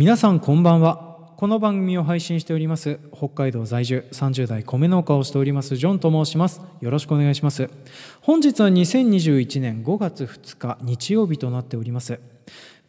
皆さんこんばんは。この番組を配信しております北海道在住30代米農家をしておりますジョンと申します。よろしくお願いします。本日は2021年5月2日日曜日となっております。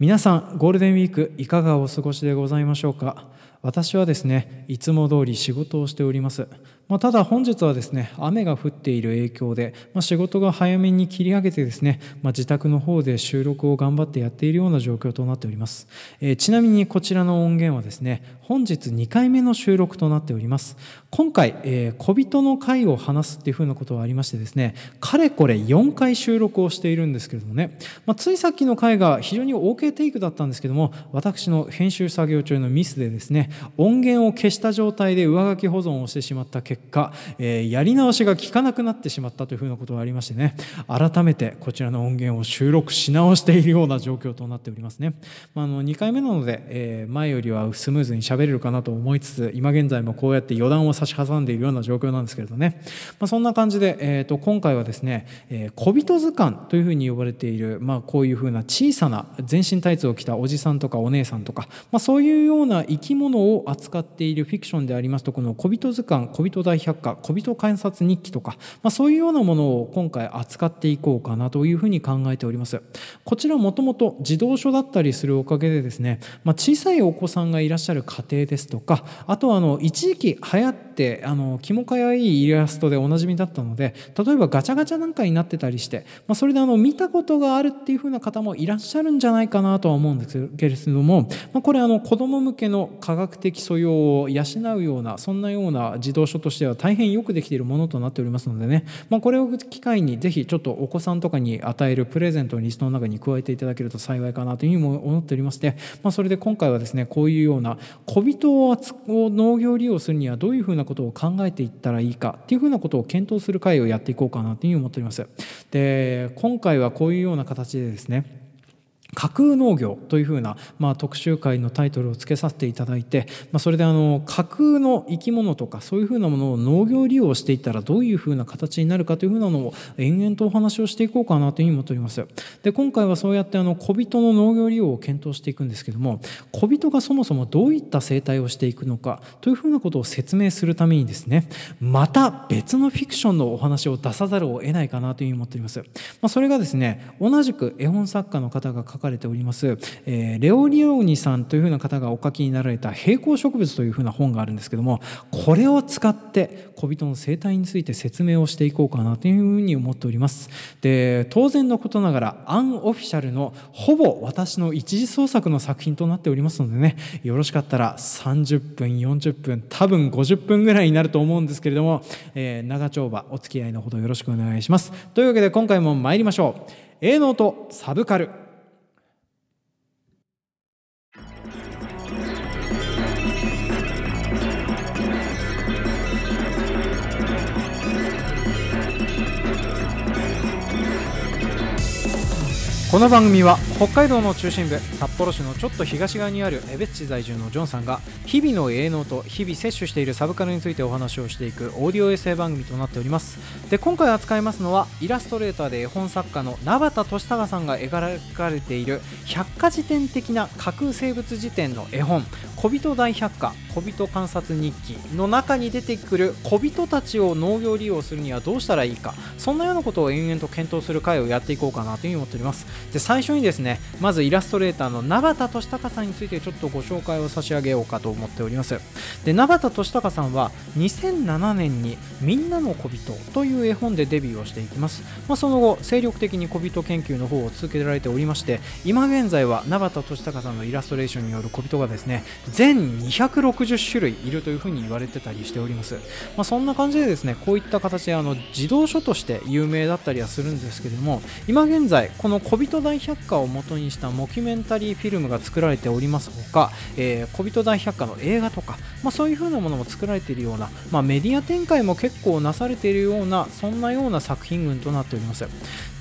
皆さんゴールデンウィークいかがお過ごしでございましょうか？私はですねいつも通り仕事をしております。まあ、ただ本日はですね雨が降っている影響で、まあ、仕事が早めに切り上げてですね、まあ、自宅の方で収録を頑張ってやっているような状況となっております、えー、ちなみにこちらの音源はですね本日2回目の収録となっております。今回、えー、小人の回を話すっていうふうなことがありましてですねかれこれ4回収録をしているんですけれどもね、ま、ついさっきの回が非常に OK テイクだったんですけども私の編集作業中のミスでですね音源を消した状態で上書き保存をしてしまった結果、えー、やり直しが効かなくなってしまったというふうなことがありましてね改めてこちらの音源を収録し直しているような状況となっておりますね、まあ、あの2回目なので、えー、前よりはスムーズに喋れるかなと思いつつ今現在もこうやって余談を差し挟んでいるような状況なんですけれどね、まあ、そんな感じで、えー、と今回はですね、えー、小人図鑑というふうに呼ばれている、まあ、こういうふうな小さな全身タイツを着たおじさんとかお姉さんとか、まあ、そういうような生き物を扱っているフィクションでありますとこの小人図鑑小人大百科小人観察日記とか、まあ、そういうようなものを今回扱っていこうかなというふうに考えております。こちらもともと児童書だったりするおかげでですね、まあ、小さいお子さんがいらっしゃる家庭ですとかあとはあの一時期流行ってあのキモかわいいイラストでおなじみだったので例えばガチャガチャなんかになってたりして、まあ、それであの見たことがあるっていうふうな方もいらっしゃるんじゃないかななとは思うんですけれども、まあ、これあの子ども向けの科学的素養を養うようなそんなような児童書としては大変よくできているものとなっておりますのでね、まあ、これを機会にぜひちょっとお子さんとかに与えるプレゼントのリストの中に加えていただけると幸いかなというふうにも思っておりまして、まあ、それで今回はですねこういうような小人を農業利用するにはどういうふうなことを考えていったらいいかっていうふうなことを検討する会をやっていこうかなというふうに思っております。で今回はこういうような形でですね架空農業というふうな、まあ、特集会のタイトルをつけさせていただいて、まあ、それであの架空の生き物とかそういうふうなものを農業利用していったらどういうふうな形になるかというふうなのを延々とお話をしていこうかなというふうに思っております。で今回はそうやってあの小人の農業利用を検討していくんですけども小人がそもそもどういった生態をしていくのかというふうなことを説明するためにですねまた別のフィクションのお話を出さざるを得ないかなというふうに思っております、まあ、それがですね同じく絵本作家の方が書かれております、え、レオ・リオーニさんというふうな方がお書きになられた「平行植物」というふうな本があるんですけどもこれを使って小人の生態について説明をしていこうかなというふうに思っております。で当然のことながらアンオフィシャルのほぼ私の一次創作の作品となっておりますのでねよろしかったら30分40分多分50分ぐらいになると思うんですけれども、えー、長丁場お付き合いのほどよろしくお願いします。というわけで今回も参りましょう。営農とサブカル。この番組は北海道の中心部札幌市のちょっと東側にある江別市在住のジョンさんが日々の営農と日々摂取しているサブカルについてお話をしていくオーディオエッセイ番組となっております。で今回扱いますのはイラストレーターで絵本作家の名畑俊孝さんが描かれている百科事典的な架空生物辞典の絵本小人大百科小人観察日記の中に出てくる小人たちを農業利用するにはどうしたらいいかそんなようなことを延々と検討する回をやっていこうかなというふうに思っております。で最初にですねまずイラストレーターの名畑俊孝さんについてちょっとご紹介を差し上げようかと思っております。で名畑俊孝さんは2007年に「みんなの小人」という絵本でデビューをしていきます、まあ、その後精力的に小人研究の方を続けられておりまして今現在は名畑俊孝さんのイラストレーションによる小人がですね全260種類いるというふうに言われてたりしております、まあ、そんな感じでですねこういった形であの児童書として有名だったりはするんですけれども今現在この小人大百科を元にしたモキュメンタリーフィルムが作られておりますほか、えー、小人大百科の映画とか、まあ、そういう風なものも作られているような、まあ、メディア展開も結構なされているようなそんなような作品群となっております。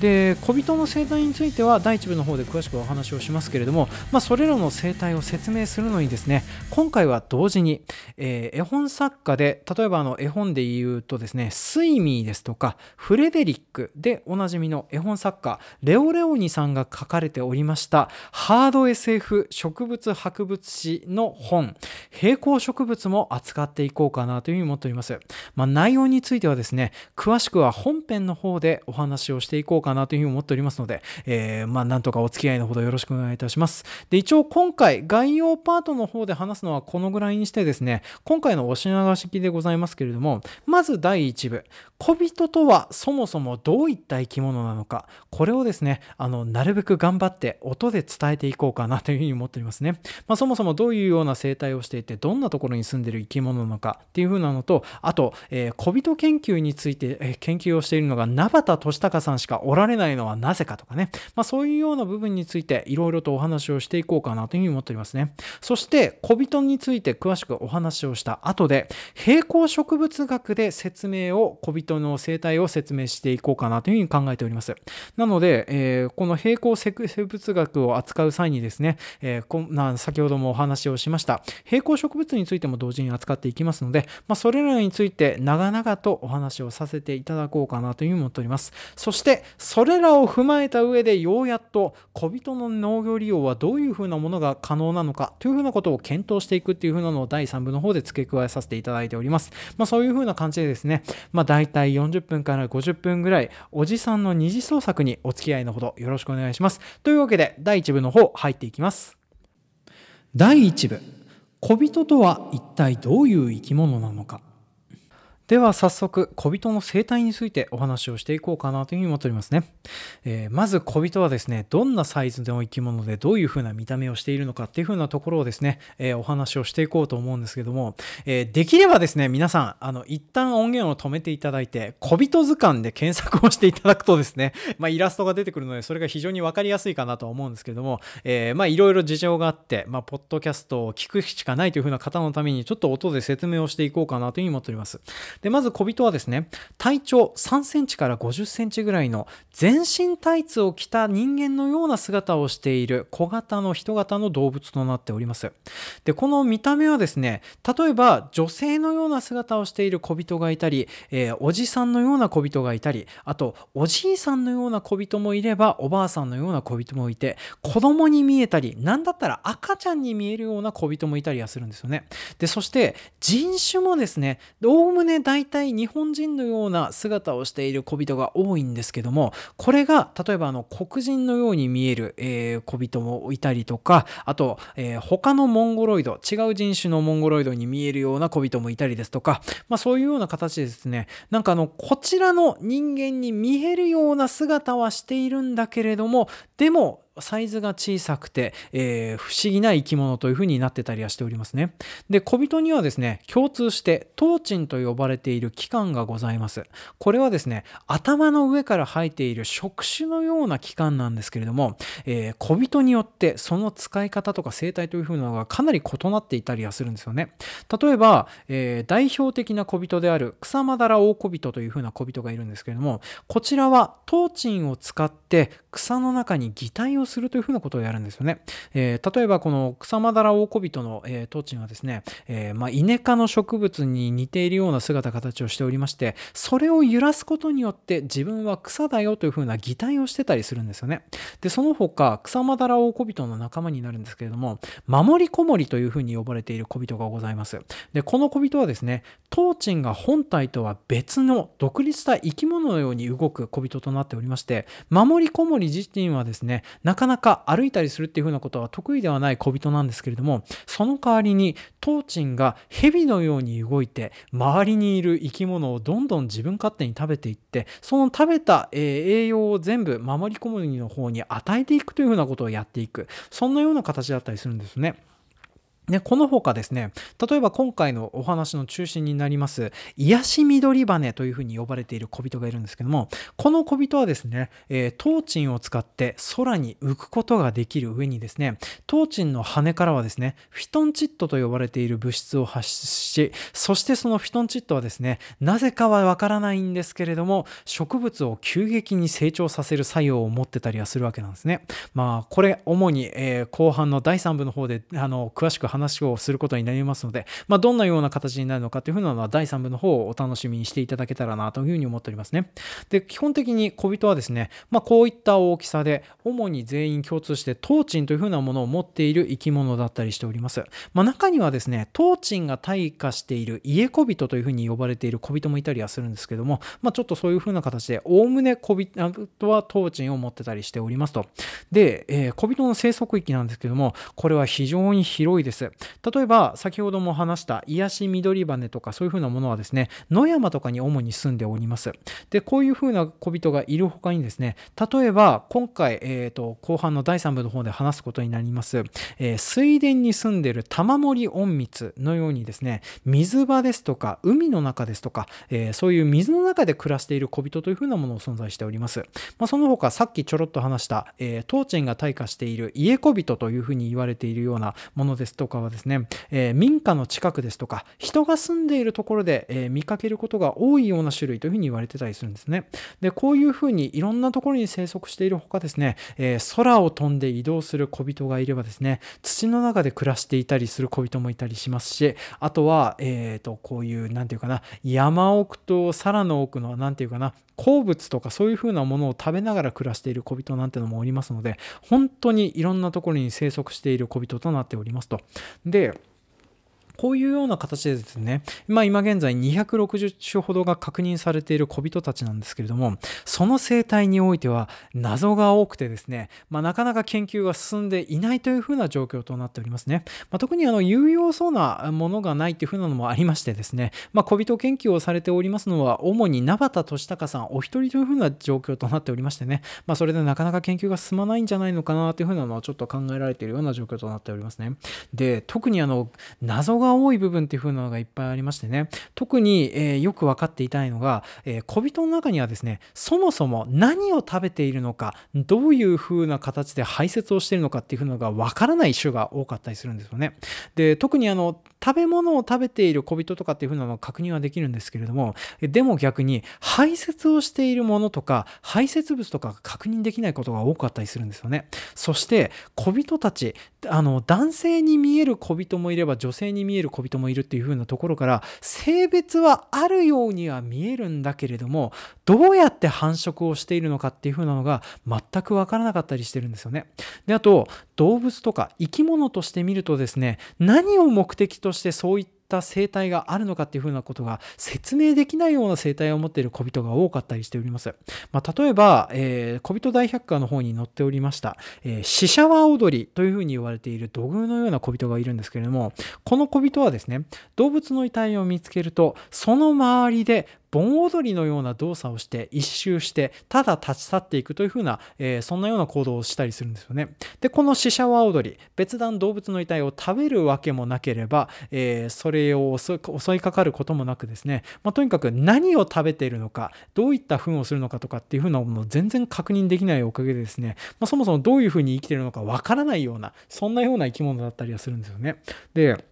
で小人の生態については第1部の方で詳しくお話をしますけれども、まあ、それらの生態を説明するのにですね今回は同時に、えー、絵本作家で例えばあの絵本で言うとですねスイミーですとかフレデリックでおなじみの絵本作家レオレオニさんが書かれておりおりました。ハード SF 植物博物誌の本。平行植物も扱っていこうかなというふうに思っております、まあ、内容についてはですね詳しくは本編の方でお話をしていこうかなというふうに思っておりますので、えー、まあなんとかお付き合いのほどよろしくお願いいたします。で一応今回概要パートの方で話すのはこのぐらいにしてですね今回のお品書きでございますけれどもまず第1部。小人とはそもそもどういった生き物なのか。これをですねあのなるべく頑張ってって音で伝えていこうかなというふうに思っておりますね、まあ、そもそもどういうような生態をしていてどんなところに住んでる生き物なのかっていうふうなのとあと、えー、小人研究について、えー、研究をしているのが名畑俊孝さんしかおられないのはなぜかとかね、まあ、そういうような部分についていろいろとお話をしていこうかなというふうに思っておりますね。そして小人について詳しくお話をした後で平行植物学で説明を小人の生態を説明していこうかなというふうに考えております。なので、えー、この平行生物学を扱う際にですね、えー、こな先ほどもお話をしました平行植物についても同時に扱っていきますので、まあ、それらについて長々とお話をさせていただこうかなというふうに思っておりますそしてそれらを踏まえた上でようやっと小人の農業利用はどういうふうなものが可能なのかというふうなことを検討していくっていうふうなのを第3部の方で付け加えさせていただいております。まあ、そういうふうな感じでですね、まあ、大体40分から50分ぐらいおじさんの二次創作にお付き合いのほどよろしくお願いします。とというわけで第1部の方入っていきます。第1部小人とは一体どういう生き物なのかでは早速小人の生態についてお話をしていこうかなというふうに思っておりますね、えー、まず小人はですねどんなサイズの生き物でどういうふうな見た目をしているのかっていうふうなところをですね、えー、お話をしていこうと思うんですけども、えー、できればですね皆さんあの一旦音源を止めていただいて小人図鑑で検索をしていただくとですね、まあ、イラストが出てくるのでそれが非常に分かりやすいかなとは思うんですけども、えまあいろいろ事情があって、まあ、ポッドキャストを聞くしかないというふうな方のためにちょっと音で説明をしていこうかなというふうに思っております。でまず小人はですね体長3センチから50センチぐらいの全身タイツを着た人間のような姿をしている小型の人型の動物となっております。でこの見た目はですね例えば女性のような姿をしている小人がいたり、えー、おじさんのような小人がいたりあとおじいさんのような小人もいればおばあさんのような小人もいて子供に見えたり何だったら赤ちゃんに見えるような小人もいたりはするんですよね。でそして人種もですねおおむね大体日本人のような姿をしている小人が多いんですけどもこれが例えばあの黒人のように見える、えー、小人もいたりとかあと、えー、他のモンゴロイド違う人種のモンゴロイドに見えるような小人もいたりですとか、まあ、そういうような形でですねなんかあのこちらの人間に見えるような姿はしているんだけれどもでもサイズが小さくて、えー、不思議な生き物というふうになってたりはしておりますね。で、小人にはですね、共通してトーチンと呼ばれている器官がございます。これはですね、頭の上から生えている触手のような器官なんですけれども、えー、小人によってその使い方とか生態というふうなのがかなり異なっていたりはするんですよね。例えば、えー、代表的な小人である草間ダ大小人というふうな小人がいるんですけれども、こちらはトーチンを使って草の中に擬態をするというふうなことをやるんですよね。えー、例えばこの草間ダオオコビトの、えー、トーチンはですね、えー、まあ、イネ科の植物に似ているような姿形をしておりましてそれを揺らすことによって自分は草だよというふうな擬態をしてたりするんですよね。でその他草間ダラオオコビトの仲間になるんですけれども守りこもりというふうに呼ばれている小人がございます。でこの小人はですねトーチンが本体とは別の独立した生き物のように動く小人となっておりまして守りこもり自身はですねなかなか歩いたりするっていうふうなことは得意ではない小人なんですけれどもその代わりにトーチンが蛇のように動いて周りにいる生き物をどんどん自分勝手に食べていってその食べた、栄養を全部守り込むの方に与えていくというふうなことをやっていくそんなような形だったりするんですね。ね、この他ですね、例えば今回のお話の中心になります、癒し緑羽というふうに呼ばれている小人がいるんですけども、この小人はですね、えー、トーチンを使って空に浮くことができる上にですね、トーチンの羽からはですね、フィトンチッドと呼ばれている物質を発出し、そしてそのフィトンチッドはですね、なぜかはわからないんですけれども、植物を急激に成長させる作用を持ってたりはするわけなんですね。まあ、これ主に、えー、後半の第3部の方であの詳しく話話をすることになりますので、まあ、どんなような形になるのかというふうなのは第3部の方をお楽しみにしていただけたらなというふうに思っておりますね。で、基本的に小人はですね、まあ、こういった大きさで、主に全員共通してトーチンというふうなものを持っている生き物だったりしております。まあ、中にはですね、トーチンが退化している家小人というふうに呼ばれている小人もいたりはするんですけども、まあ、ちょっとそういうふうな形で、おおむね小人はトーチンを持ってたりしておりますと。で、えー、小人の生息域なんですけども、これは非常に広いです。例えば、先ほども話した癒し緑羽とかそういうふうなものはですね、野山とかに主に住んでおります。で、こういうふうな小人がいる他にですね、例えば、今回、えーと、後半の第3部の方で話すことになります、えー、水田に住んでる玉森隠密のようにですね、水場ですとか、海の中ですとか、えー、そういう水の中で暮らしている小人というふうなものを存在しております。まあ、その他、さっきちょろっと話した、えー、トーチンが退化している家小人というふうに言われているようなものですとかはですね、えー、民家の近くですとか、人が住んでいるところで、えー、見かけることが多いような種類というふうに言われてたりするんですね。で、こういうふうにいろんなところに生息しているほかですね、えー、空を飛んで移動する小人がいればですね、土の中で暮らしていたりする小人もいたりしますし、あとは、えっ、と、こういう、なんていうかな、山奥と皿の奥の、なんていうかな、鉱物とかそういうふうなものを食べながら暮らしている小人なんてのもおりますので、本当にいろんなところに生息している小人となっておりますと。で、こういうような形でですね、まあ、今現在260種ほどが確認されている小人たちなんですけれども、その生態においては謎が多くてですね、まあ、なかなか研究が進んでいないというふうな状況となっておりますね。まあ、特にあの有用そうなものがないというふうなのもありましてですね、まあ、小人研究をされておりますのは、主に名畑俊孝さんお一人というふうな状況となっておりましてね、まあ、それでなかなか研究が進まないんじゃないのかなというふうなのはちょっと考えられているような状況となっておりますね。で、特にあの謎が多い部分っていう風なのがいっぱいありましてね。特に、えー、よく分かっていたいのが、えー、小人の中にはですねそもそも何を食べているのかどういう風な形で排泄をしているのかっていう風なのが分からない種が多かったりするんですよね。で特にあの食べ物を食べている小人とかっていう風なのを確認はできるんですけれどもでも逆に排泄をしているものとか排泄物とかが確認できないことが多かったりするんですよね。そして小人たちあの男性に見える小人もいれば女性に見える小人もいるっていう風なところから性別はあるようには見えるんだけれどもどうやって繁殖をしているのかっていう風なのが全くわからなかったりしてるんですよね。であと動物とか生き物として見るとですね何を目的としてそういったった生態があるのかっていうふうなことが説明できないような生態を持っている小人が多かったりしております。まあ、例えば、えー、小人大百科の方に載っておりました、えー、シシャワ踊りというふうに言われている土偶のような小人がいるんですけれども、この小人はですね、動物の遺体を見つけると、その周りで盆踊りのような動作をして一周してただ立ち去っていくというふうな、えー、そんなような行動をしたりするんですよね。でこのシシャワ踊り別段動物の遺体を食べるわけもなければ、えー、それを襲いかかることもなくですね、まあ、とにかく何を食べているのかどういった糞をするのかとかっていうふうなものを全然確認できないおかげでですね、まあ、そもそもどういうふうに生きているのかわからないようなそんなような生き物だったりはするんですよね。で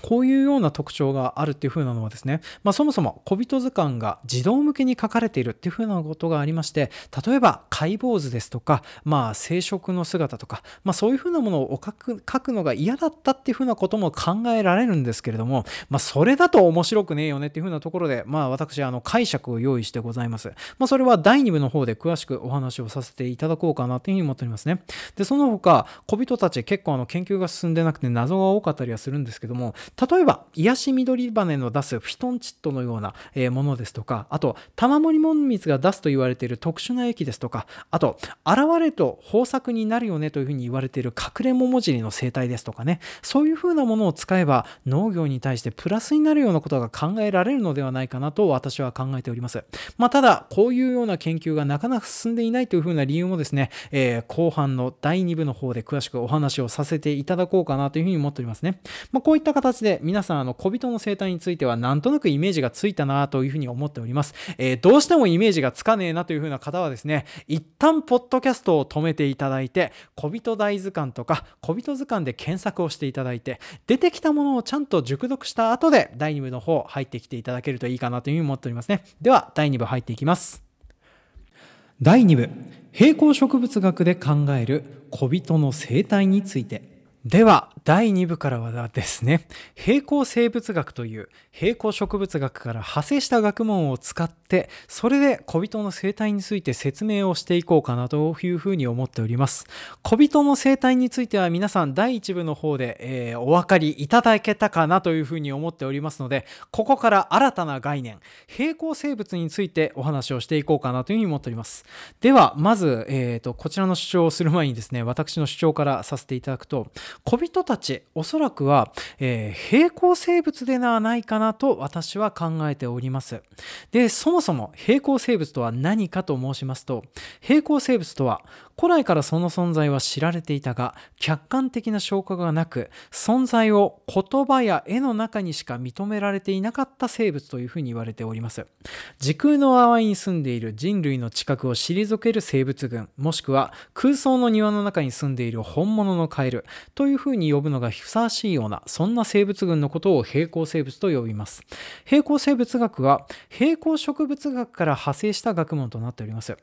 こういうような特徴があるっていう風なのはですね、まあ、そもそも小人図鑑が児童向けに書かれているっていう風なことがありまして例えば解剖図ですとか、まあ、生殖の姿とか、まあ、そういう風なものを書く書くのが嫌だったっていう風なことも考えられるんですけれども、まあ、それだと面白くねえよねっていう風なところで、まあ、私あの解釈を用意してございます、まあ、それは第2部の方で詳しくお話をさせていただこうかなというふうに思っておりますね。でその他小人たち結構あの研究が進んでなくて謎が多かったりはするんですけども例えば癒し緑羽の出すフィトンチッドのようなものですとかあと玉森門水が出すと言われている特殊な液ですとかあと現れと豊作になるよねというふうに言われている隠れ桃尻の生態ですとかねそういうふうなものを使えば農業に対してプラスになるようなことが考えられるのではないかなと私は考えております。まあ、ただこういうような研究がなかなか進んでいないというふうな理由もですね、えー、後半の第2部の方で詳しくお話をさせていただこうかなというふうに思っておりますね。まあ、こういった形で皆さんあの小人の生態についてはなんとなくイメージがついたなというふうに思っております、えー、どうしてもイメージがつかねえなというふうな方はですね一旦ポッドキャストを止めていただいて小人大図鑑とか小人図鑑で検索をしていただいて出てきたものをちゃんと熟読した後で第2部の方入ってきていただけるといいかなというふうに思っておりますね。では第2部入っていきます。第2部平行植物学で考える小人の生態について。では第2部からはですね平行生物学という平行植物学から派生した学問を使ってそれで小人の生態について説明をしていこうかなというふうに思っております。小人の生態については皆さん第1部の方で、えー、お分かりいただけたかなというふうに思っておりますのでここから新たな概念平行生物についてお話をしていこうかなというふうに思っております。ではまず、えーと、こちらの主張をする前にですね私の主張からさせていただくと小人たちおそらくは、えー、平行生物ではないかなと私は考えております。でそもそも平行生物とは何かと申しますと平行生物とは古来からその存在は知られていたが客観的な証拠がなく存在を言葉や絵の中にしか認められていなかった生物というふうに言われております。時空の淡いに住んでいる人類の近くを退ける生物群もしくは空想の庭の中に住んでいる本物のカエルとというふうに呼ぶのがふさわしいようなそんな生物群のことを平行生物と呼びます平行生物学は平行植物学から派生した学問となっております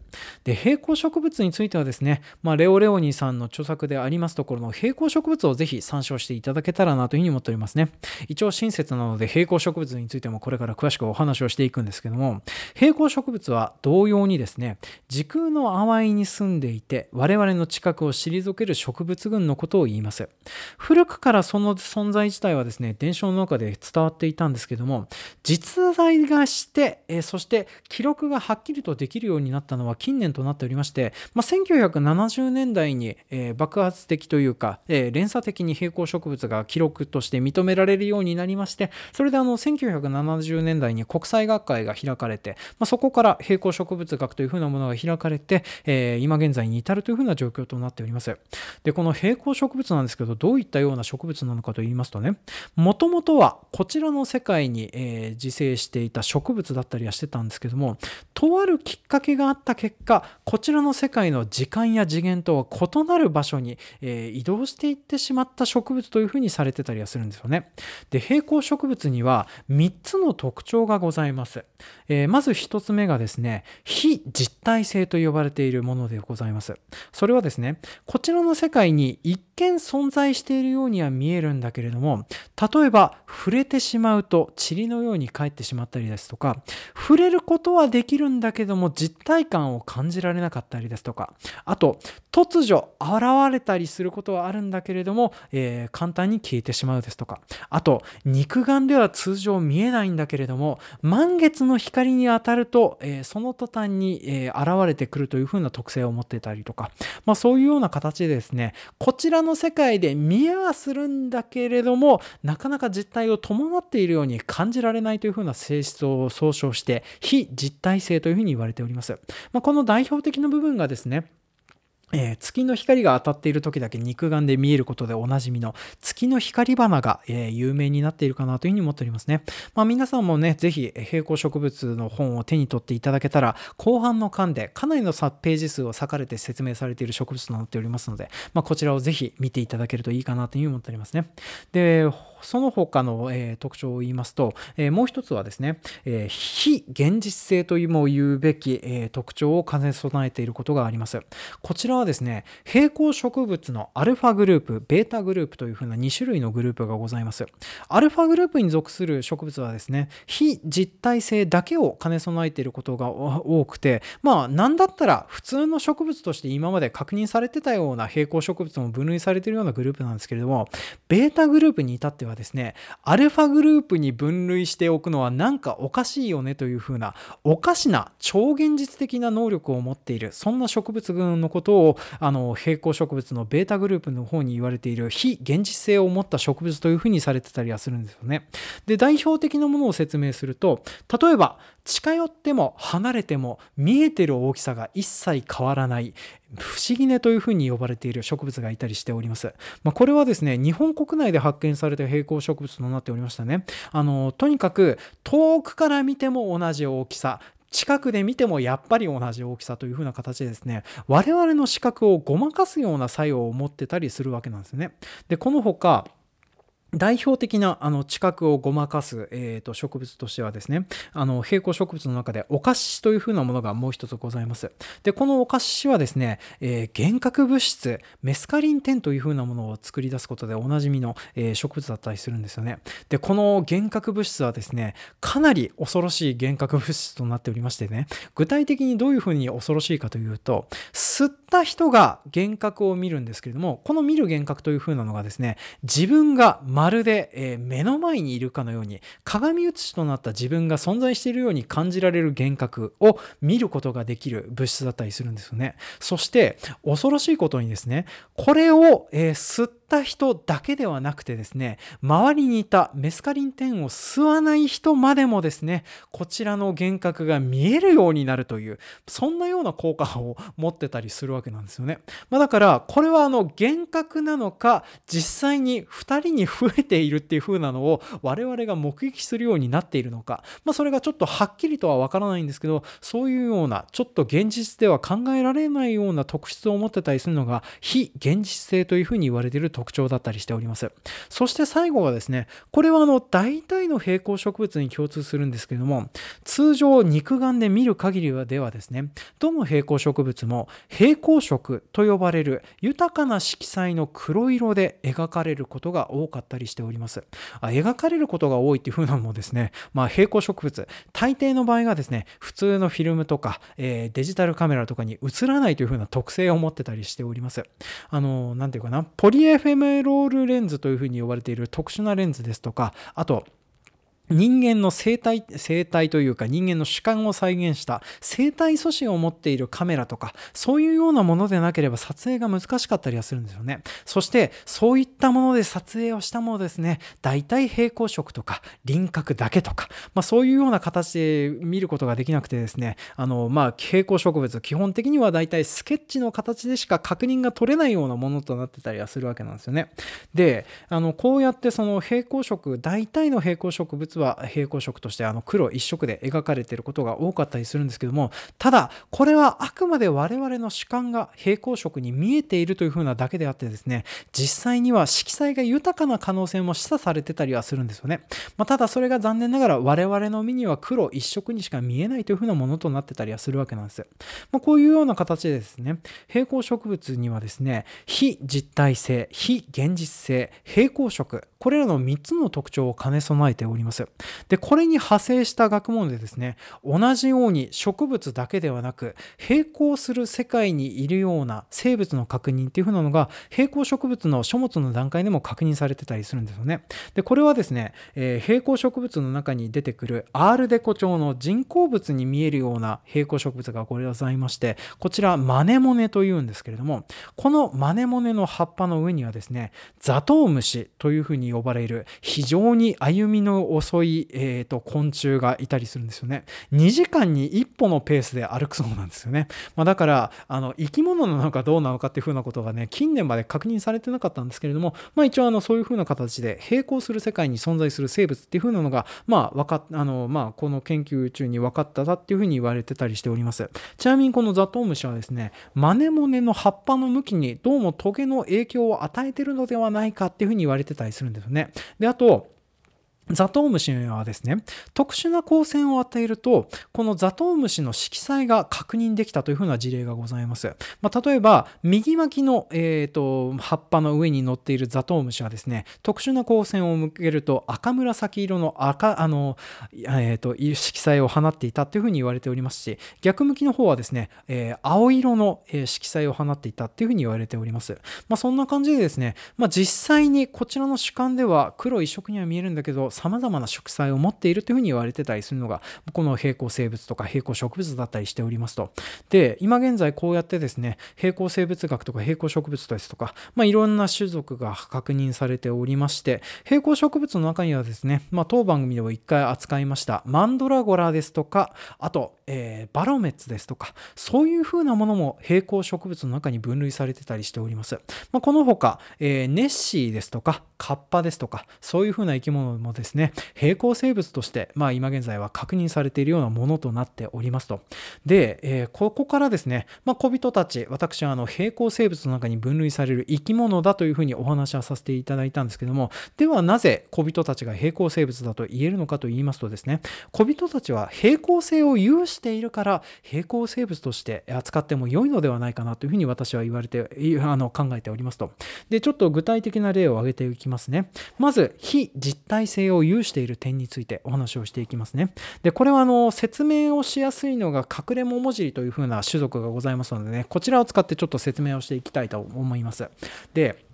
で平行植物についてはですね、まあ、レオ・レオニーさんの著作でありますところの平行植物をぜひ参照していただけたらなというふうに思っておりますね。一応親切なので平行植物についてもこれから詳しくお話をしていくんですけども、平行植物は同様にですね、時空の淡いに住んでいて我々の近くを退ける植物群のことを言います。古くからその存在自体はですね、伝承の中で伝わっていたんですけども、実在がして、そして記録がはっきりとできるようになったのは近年となっておりまして、まあ、1970年代に、爆発的というか、連鎖的に平行植物が記録として認められるようになりましてそれであの1970年代に国際学会が開かれて、まあ、そこから平行植物学というふうなものが開かれて、今現在に至るというふうな状況となっております。でこの平行植物なんですけどどういったような植物なのかと言いますとねもともとはこちらの世界に、え、自生していた植物だったりはしてたんですけどもとあるきっかけがあった結果こちらの世界の時間や次元とは異なる場所に、え、移動していってしまった植物というふうにされてたりはするんですよね。で平行植物には3つの特徴がございます。え、まず1つ目がですね非実体性と呼ばれているものでございます。それはですねこちらの世界に一見存在しているようには見えるんだけれども例えば触れてしまうと塵のように帰ってしまったりですとか触れることはできるんだけども実体感を感じられなかったりですとかあと突如現れたりすることはあるんだけれども、えー、簡単に消えてしまうですとかあと肉眼では通常見えないんだけれども満月の光に当たると、えー、その途端に、えー、現れてくるというふうな特性を持っていたりとか、まあ、そういうような形でですねこちらの世界で見えはするんだけれどもなかなか実態を伴っているように感じられないというふうな性質を総称して非実体性というふうに言われております。まあ、この代表的な部分がですねえー、月の光が当たっている時だけ肉眼で見えることでおなじみの月の光花が、えー、有名になっているかなというふうに思っておりますね。まあ、皆さんもね、ぜひ平行植物の本を手に取っていただけたら、後半の巻でかなりのページ数を割かれて説明されている植物となっておりますので、まあ、こちらをぜひ見ていただけるといいかなというふうに思っておりますね。で、その他の、えー、特徴を言いますと、え、もう一つはですね、え、非現実性というも言うべき、え特徴を兼ね備えていることがあります。こちらはですね、平行植物のアルファグループ、ベータグループというふうな2種類のグループがございます。アルファグループに属する植物はですね、非実体性だけを兼ね備えていることが多くて、まあ、なんだったら普通の植物として今まで確認されてたような平行植物も分類されているようなグループなんですけれども、ベータグループに至ってはですねアルファグループに分類しておくのはなんかおかしいよねというふうなおかしな超現実的な能力を持っているそんな植物群のことをあの平行植物のベータグループの方に言われている非現実性を持った植物というふうにされてたりはするんですよね。で代表的なものを説明すると例えば近寄っても離れても見えてる大きさが一切変わらない不思議根というふうに呼ばれている植物がいたりしております。まあ、これはですね、日本国内で発見された平行植物となっておりましたね。あの、とにかく遠くから見ても同じ大きさ、近くで見てもやっぱり同じ大きさというふうな形でですね、我々の視覚をごまかすような作用を持ってたりするわけなんですね。で、この他、代表的なあの知覚をごまかす、えー、と植物としてはですねあの平行植物の中でオカシというふうなものがもう一つございます。でこのオカシはですね、えー、幻覚物質メスカリン10というふうなものを作り出すことでおなじみの、えー、植物だったりするんですよね。でこの幻覚物質はですねかなり恐ろしい幻覚物質となっておりましてね具体的にどういうふうに恐ろしいかというと吸った人が幻覚を見るんですけれどもこの見る幻覚というふうなのがですね自分がまるで、えー、目の前にいるかのように鏡写しとなった自分が存在しているように感じられる幻覚を見ることができる物質だったりするんですよね。そして恐ろしいことにですねこれを、えー、吸った人だけではなくてですね周りにいたメスカリン10を吸わない人までもですねこちらの幻覚が見えるようになるというそんなような効果を持ってたりするわけなんですよね。まあ、だからこれはあの幻覚なのか実際に2人に増えているっていう風なのを我々が目撃するようになっているのか、まあ、それがちょっとはっきりとはわからないんですけどそういうようなちょっと現実では考えられないような特質を持ってたりするのが非現実性というふうに言われている特徴だったりしております。そして最後がですねこれはあの大体の平行植物に共通するんですけども通常肉眼で見る限りではですねどの平行植物も平行色と呼ばれる豊かな色彩の黒色で描かれることが多かったりしておりますあ描かれることが多いっていう風なのもですね、まあ、平行植物大抵の場合がですね普通のフィルムとか、えー、デジタルカメラとかに映らないという風な特性を持ってたりしておりますあの何て言うかなポリエフェメロールレンズというふうに呼ばれている特殊なレンズですとかあと人間の生態、生態というか人間の主観を再現した生体素子を持っているカメラとか、そういうようなものでなければ撮影が難しかったりはするんですよね。そして、そういったもので撮影をしたものですね、大体平行色とか輪郭だけとか、まあそういうような形で見ることができなくてですね、あの、まあ平行植物、基本的には大体スケッチの形でしか確認が取れないようなものとなってたりはするわけなんですよね。で、あの、こうやってその平行色、大体の平行植物は平行色としてあの黒一色で描かれていることが多かったりするんですけどもただこれはあくまで我々の主観が平行色に見えているというふうなだけであってですね実際には色彩が豊かな可能性も示唆されてたりはするんですよね、まあ、ただそれが残念ながら我々の目には黒一色にしか見えないというふうなものとなってたりはするわけなんです、まあ、こういうような形でですね平行植物にはですね非実体性非現実性平行色これらの3つの特徴を兼ね備えております。でこれに派生した学問でですね同じように植物だけではなく並行する世界にいるような生物の確認っていう風なのが並行植物の書物の段階でも確認されてたりするんですよね。でこれはですね、えー、並行植物の中に出てくるアールデコ調の人工物に見えるような並行植物がございましてこちらマネモネというんですけれどもこのマネモネの葉っぱの上にはですねザトウムシというふうに呼ばれる非常に歩みの遅い、えーと、昆虫がいたりするんですよね。2時間に1歩のペースで歩くそうなんですよね。まあ、だからあの生き物なのかどうなのかっていうふうなことがね近年まで確認されてなかったんですけれども、まあ、一応あのそういうふうな形で並行する世界に存在する生物っていうふうなのが、まあわかあのまあ、この研究中に分かっただっていうふうに言われてたりしております。ちなみにこのザトウムシはですねマネモネの葉っぱの向きにどうもトゲの影響を与えてるのではないかっていうふうに言われてたりするんですよね。であとザトウムシはですね、特殊な光線を与えると、このザトウムシの色彩が確認できたというふうな事例がございます。まあ、例えば、右巻きの、えーと、葉っぱの上に乗っているザトウムシはですね、特殊な光線を向けると赤紫色の赤、あの、えーと、色彩を放っていたというふうに言われておりますし、逆向きの方はですね、えー、青色の色彩を放っていたというふうに言われております。まあ、そんな感じでですね、まあ、実際にこちらの主観では黒一色には見えるんだけど、さまざまな色彩を持っているというふうに言われてたりするのがこの平行生物とか平行植物だったりしておりますと。で今現在こうやってですね平行生物学とか平行植物ですとか、まあ、いろんな種族が確認されておりまして平行植物の中にはですね、まあ、当番組でも一回扱いましたマンドラゴラですとかあと、えー、バロメッツですとかそういうふうなものも平行植物の中に分類されてたりしております、まあ、この他、えー、ネッシーですとかカッパですとかそういうふうな生き物もですねですね。平行生物として、まあ、今現在は確認されているようなものとなっておりますと。で、えー、ここからですね、まあ、小人たち私はあの平行生物の中に分類される生き物だというふうにお話はさせていただいたんですけどもではなぜ小人たちが平行生物だと言えるのかと言いますとですね小人たちは平行性を有しているから平行生物として扱っても良いのではないかなというふうに私は言われてあの考えておりますと。でちょっと具体的な例を挙げていきますね。まず非実体性を有している点についてお話をしていきますね。でこれはあの説明をしやすいのが隠れ桃尻というふうな種族がございますのでねこちらを使ってちょっと説明をしていきたいと思います。で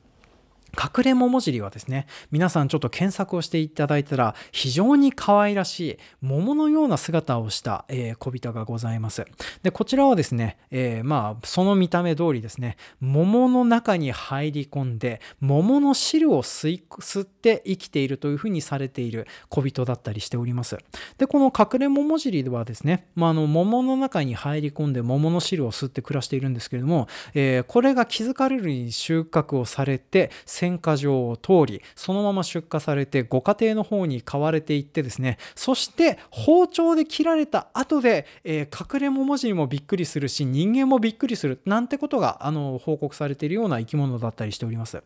隠れ桃尻はですね、皆さんちょっと検索をしていただいたら、非常に可愛らしい桃のような姿をした、えー、小人がございます。で、こちらはですね、えー、まあ、その見た目通りですね、桃の中に入り込んで、桃の汁を吸って生きているというふうにされている小人だったりしております。で、この隠れ桃尻ではですね、まあ、あの桃の中に入り込んで桃の汁を吸って暮らしているんですけれども、えー、これが気づかれるに収穫をされて、選果場を通りそのまま出荷されてご家庭の方に買われていってですねそして包丁で切られた後で、えー、隠れ桃尻もびっくりするし人間もびっくりするなんてことがあの報告されているような生き物だったりしております。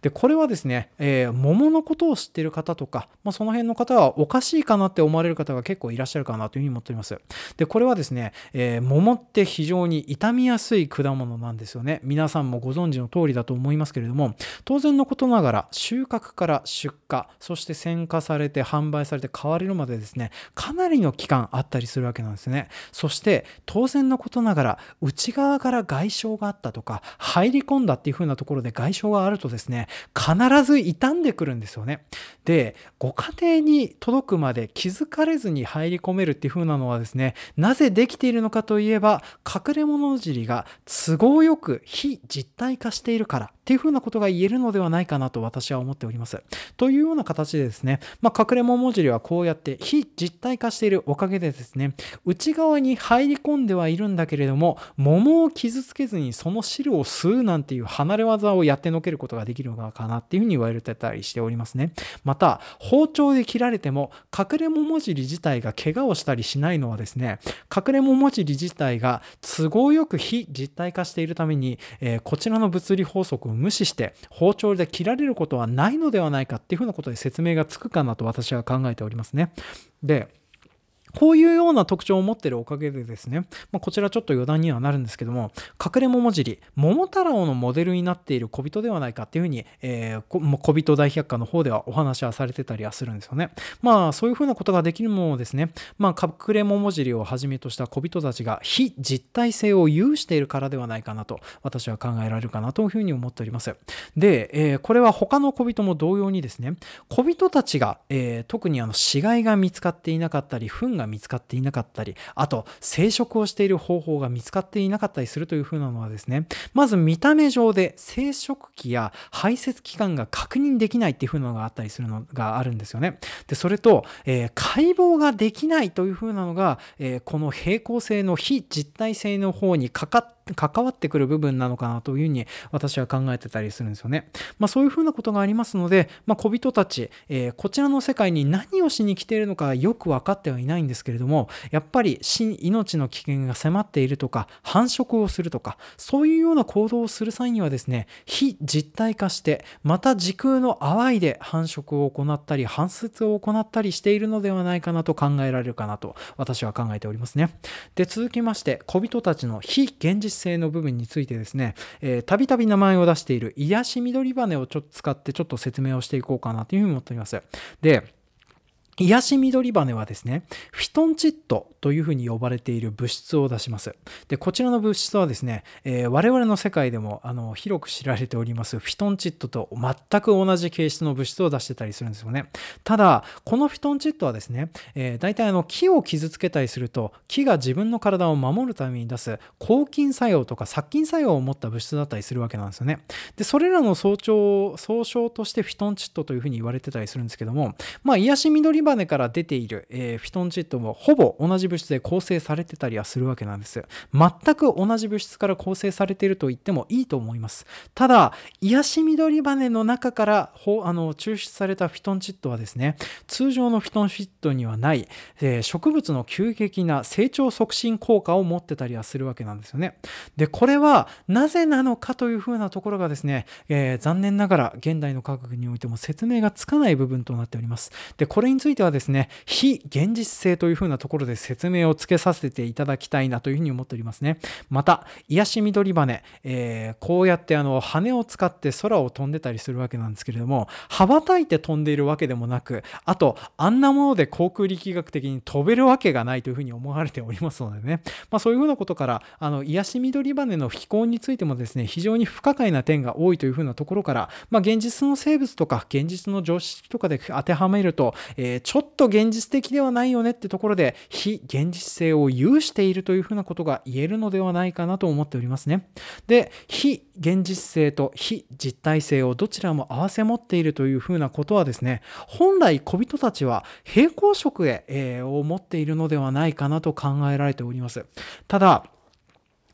でこれはですね、えー、桃のことを知っている方とか、まあ、その辺の方はおかしいかなって思われる方が結構いらっしゃるかなというふうに思っております。でこれはですね、えー、桃って非常に傷みやすい果物なんですよね。皆さんもご存知の通りだと思いますけれども当然ののことながら収穫から出荷そして選果されて販売されて買われるまでですねかなりの期間あったりするわけなんですね。そして当然のことながら内側から外傷があったとか入り込んだっていう風なところで外傷があるとですね必ず傷んでくるんですよね。でご家庭に届くまで気づかれずに入り込めるっていう風なのはですねなぜできているのかといえば隠れ物尻が都合よく非実体化しているからっていう風なことが言えるのではないかなと私は思っております。というような形でですね、まあ、隠れ桃尻はこうやって非実体化しているおかげでですね、内側に入り込んではいるんだけれども、桃を傷つけずにその汁を吸うなんていう離れ技をやってのけることができるのかなっていうふうに言われてたりしておりますね。また、包丁で切られても、隠れ桃尻自体が怪我をしたりしないのはですね、隠れ桃尻自体が都合よく非実体化しているために、えー、こちらの物理法則を無視して包丁で切られることはないのではないかっていうふうなことで説明がつくかなと私は考えておりますね。でこういうような特徴を持っているおかげでですね、まあ、こちらちょっと余談にはなるんですけども、隠れ桃尻、桃太郎のモデルになっている小人ではないかっていうふうに、えー、小人大百科の方ではお話はされてたりはするんですよね。まあ、そういうふうなことができるものをですね、まあ、隠れ桃尻をはじめとした小人たちが非実体性を有しているからではないかなと、私は考えられるかなというふうに思っております。で、えー、これは他の小人も同様にですね、小人たちが、えー、特にあの死骸が見つかっていなかったり、糞がが見つかっていなかったりあと生殖をしている方法が見つかっていなかったりするというふうなのはですねまず見た目上で生殖器や排泄器官が確認できないっていうふうなのがあったりするのがあるんですよね。でそれと、えー、解剖ができないというふうなのが、えー、この平行性の非実体性の方にかかって関わってくる部分なのかなというふうに私は考えてたりするんですよね。まあ、そういうふうなことがありますので、まあ、小人たち、えー、こちらの世界に何をしに来ているのかよく分かってはいないんですけれどもやっぱり死命の危険が迫っているとか繁殖をするとかそういうような行動をする際にはですね非実体化してまた時空の淡いで繁殖を行ったり繁殖を行ったりしているのではないかなと考えられるかなと私は考えておりますね。で続きまして小人たちの非現実性の部分についてですねたびたび名前を出している癒し緑羽をちょっと使ってちょっと説明をしていこうかなというふうに思っております。で癒し緑羽はですね、フィトンチッドというふうに呼ばれている物質を出します。で、こちらの物質はですね、えー、我々の世界でもあの広く知られておりますフィトンチッドと全く同じ形質の物質を出してたりするんですよね。ただ、このフィトンチッドはですね、えー、大体あの木を傷つけたりすると、木が自分の体を守るために出す抗菌作用とか殺菌作用を持った物質だったりするわけなんですよね。で、それらの総称総称としてフィトンチッドというふうに言われてたりするんですけども、まあ、癒し緑緑羽から出ている、えー、フィトンチッドもほぼ同じ物質で構成されてたりはするわけなんです。全く同じ物質から構成されていると言ってもいいと思います。ただ癒し緑羽の中からあの抽出されたフィトンチッドはですね通常のフィトンチッドにはない、えー、植物の急激な成長促進効果を持ってたりはするわけなんですよね。でこれはなぜなのかというふうなところがですね、えー、残念ながら現代の科学においても説明がつかない部分となっております。でこれについていてはですね非現実性というふうなところで説明をつけさせていただきたいなというふうに思っておりますね。また癒し緑羽、えー、こうやってあの羽を使って空を飛んでたりするわけなんですけれども羽ばたいて飛んでいるわけでもなくあとあんなもので航空力学的に飛べるわけがないというふうに思われておりますのでね、まあ、そういうふうなことからあの癒し緑羽の飛行についてもですね非常に不可解な点が多いというふうなところから、まあ、現実の生物とか現実の常識とかで当てはめると、えー、ちょっと現実的ではないよねってところで非現実性を有しているというふうなことが言えるのではないかなと思っておりますね。で非現実性と非実体性をどちらも併せ持っているというふうなことはですね本来小人たちは平行色へ、えー、を持っているのではないかなと考えられております。ただ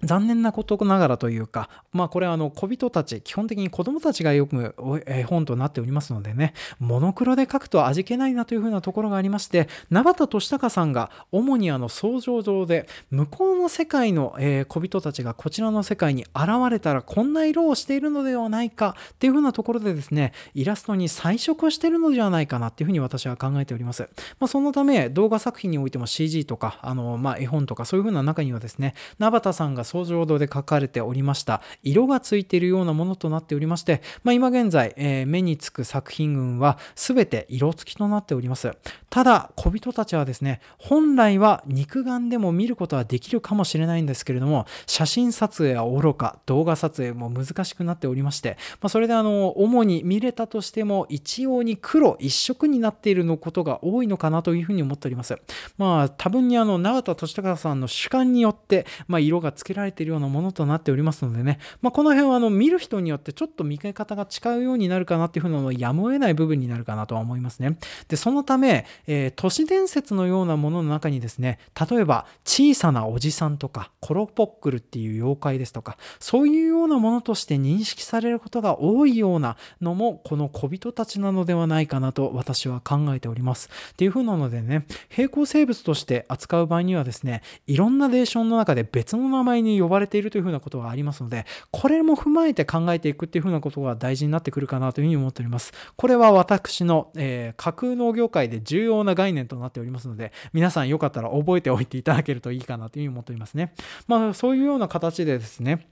残念なことながらというか、まあこれはあの小人たち、基本的に子供たちが読む絵本となっておりますのでね、モノクロで描くと味気ないなというふうなところがありまして、名畑俊孝さんが主にあの想像上で、向こうの世界の、小人たちがこちらの世界に現れたらこんな色をしているのではないかっていうふうなところでですね、イラストに彩色しているのではないかなっていうふうに私は考えております。まあそのため動画作品においても CG とか、あのま絵本とかそういうふうな中にはですね、名畑さんが想像度で書かれておりました色がついているようなものとなっておりまして、まあ、今現在、えー、目につく作品群は全て色付きとなっておりますただ小人たちはですね本来は肉眼でも見ることはできるかもしれないんですけれども写真撮影は愚か動画撮影も難しくなっておりまして、まあ、それであの主に見れたとしても一様に黒一色になっているのことが多いのかなというふうに思っておりますまあ多分にあの永田俊孝さんの主観によって、まあ、色がつけられているようなものとなっておりますのでね、まあ、この辺はあの見る人によってちょっと見方が違うようになるかなっていうふうなのやむを得ない部分になるかなとは思いますね。で、そのため、えー、都市伝説のようなものの中にですね、例えば小さなおじさんとかコロポックルっていう妖怪ですとか、そういうようなものとして認識されることが多いようなのも、この小人たちなのではないかなと私は考えております。っていうふうなのでね、平行生物として扱う場合にはですね、いろんなレーションの中で別の名前にに呼ばれているというふうなことがありますので、これも踏まえて考えていくっていうふうなことが大事になってくるかなというふうに思っております。これは私の、えー、架空農業界で重要な概念となっておりますので、皆さんよかったら覚えておいていただけるといいかなというふうに思っておりますね。まあ、そういうような形でですね、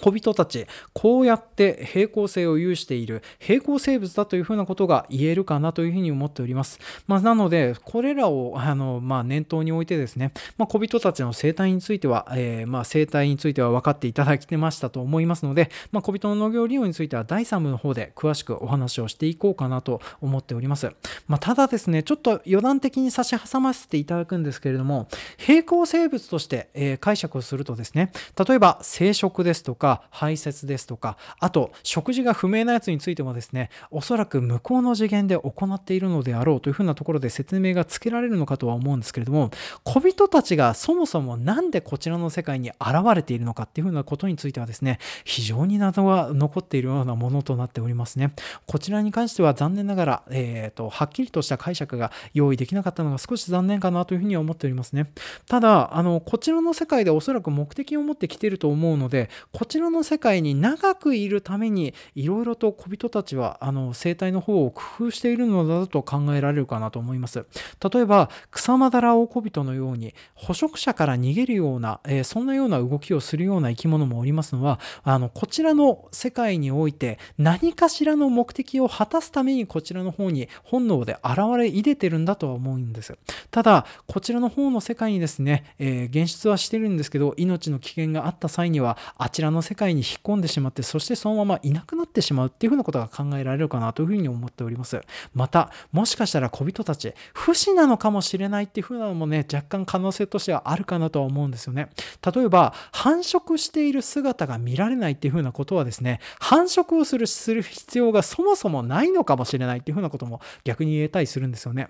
小人たち、こうやって平行性を有している平行生物だというふうなことが言えるかなというふうに思っております。まあ、なので、これらをあの、まあ、念頭に置いてですね、まあ、小人たちの生態については、えー、まあ、生態については分かっていただきましたと思いますので、まあ、小人の農業利用については第3部の方で詳しくお話をしていこうかなと思っております。まあ、ただですね、ちょっと余談的に差し挟ませていただくんですけれども、平行生物として、えー、解釈をするとですね、例えば生殖ですとか、か排泄ですとかあと食事が不明なやつについてもですねおそらく向こうの次元で行っているのであろうというふうなところで説明がつけられるのかとは思うんですけれども小人たちがそもそも何でこちらの世界に現れているのかっていうふうなことについてはですね非常に謎が残っているようなものとなっておりますね。こちらに関しては残念ながら、えーと、はっきりとした解釈が用意できなかったのが少し残念かなというふうには思っておりますね。ただあのこちらの世界でおそらく目的を持ってきていると思うのでこちらの世界に長くいるためにいろいろと小人たちはあの生態の方を工夫しているのだと考えられるかなと思います。例えば草間だらオオコビトのように捕食者から逃げるような、えー、そんなような動きをするような生き物もおりますのはあのこちらの世界において何かしらの目的を果たすためにこちらの方に本能で現れ入れてるんだとは思うんです。ただこちらの方の世界にですね、えー、現出はしてるんですけど命の危険があった際にはあちらの世界に引っ込んでしまってそしてそのままいなくなってしまうっていうふうなことが考えられるかなというふうに思っております。またもしかしたら小人たち不死なのかもしれないっていうふうなのもね若干可能性としてはあるかなとは思うんですよね。例えば繁殖している姿が見られないっていうふうなことはですね繁殖をするする必要がそもそもないのかもしれないっていうふうなことも逆に言えたりするんですよね。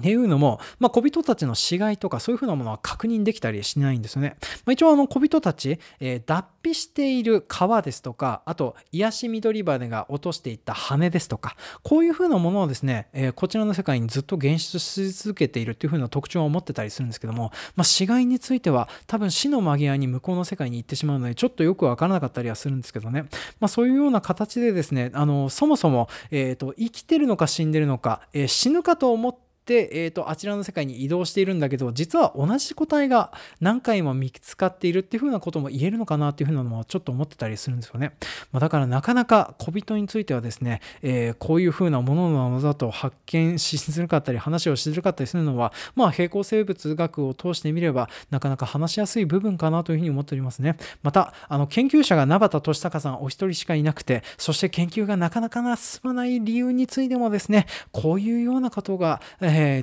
っていうのも、まあ、小人たちの死骸とかそういうふうなものは確認できたりしないんですよね。まあ、一応あの小人たち、えー、脱皮している川ですとかあと癒し緑羽が落としていった羽ですとかこういうふうなものをですね、えー、こちらの世界にずっと現出し続けているっていうふうな特徴を持ってたりするんですけども、まあ、死骸については多分死の間際に向こうの世界に行ってしまうのでちょっとよくわからなかったりはするんですけどね、まあ、そういうような形でですねあのそもそも、えーと、生きてるのか死んでるのか、え、死ぬかと思って、えーと、あちらの世界に移動しているんだけど実は同じ個体が何回も見つかっているっていう風なことも言えるのかなっていう風なのもちょっと思ってたりするんですよね、まあ、だからなかなか小人についてはですね、えー、こういう風なものなのだと発見しづらかったり話をしづらかったりするのはまあ平行生物学を通してみればなかなか話しやすい部分かなというふうに思っておりますね。またあの研究者が名畑俊孝さんお一人しかいなくてそして研究がなかなか進まない理由についてもですねこういうようなことが、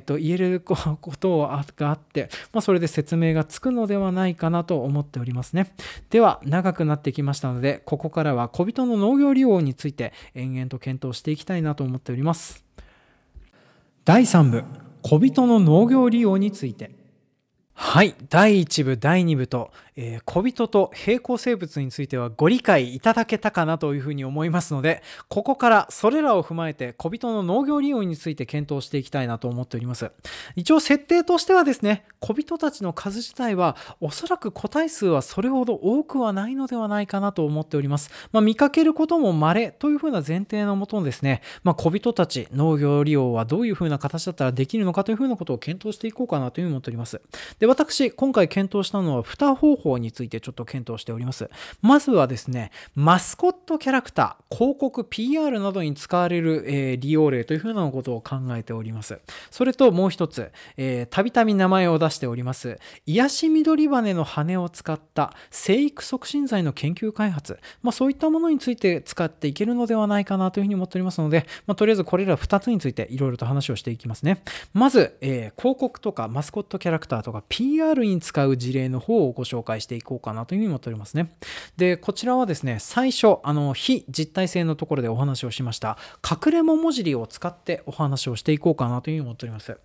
と言えることがあって、まあ、それで説明がつくのではないかなと思っておりますね。では、長くなってきましたので、ここからは小人の農業利用について延々と検討していきたいなと思っております。第3部、小人の農業利用について。はい。第1部、第2部と、えー、小人と平行生物についてはご理解いただけたかなというふうに思いますので、ここからそれらを踏まえて小人の農業利用について検討していきたいなと思っております。一応設定としてはですね、小人たちの数自体はおそらく個体数はそれほど多くはないのではないかなと思っております。まあ、見かけることも稀というふうな前提のもとですね、まあ、小人たち農業利用はどういうふうな形だったらできるのかというふうなことを検討していこうかなというふうに思っております。で、私、今回検討したのは2方法についてちょっと検討しております。まずはですね、マスコットキャラクター、広告、PR などに使われる、えー、利用例というふうなことを考えております。それともう一つ、たびたび名前を出しております、癒し緑羽の羽を使った生育促進剤の研究開発、まあ、そういったものについて使っていけるのではないかなというふうに思っておりますので、まあ、とりあえずこれら2つについていろいろと話をしていきますね。まず、えー、広告とかマスコットキャラクターとか PR に使う事例の方をご紹介介していこうかなというふうに思っておりますね。で、こちらはですね、最初、あの、非実体性のところでお話をしました、隠れ桃尻を使ってお話をしていこうかなというふうに思っております。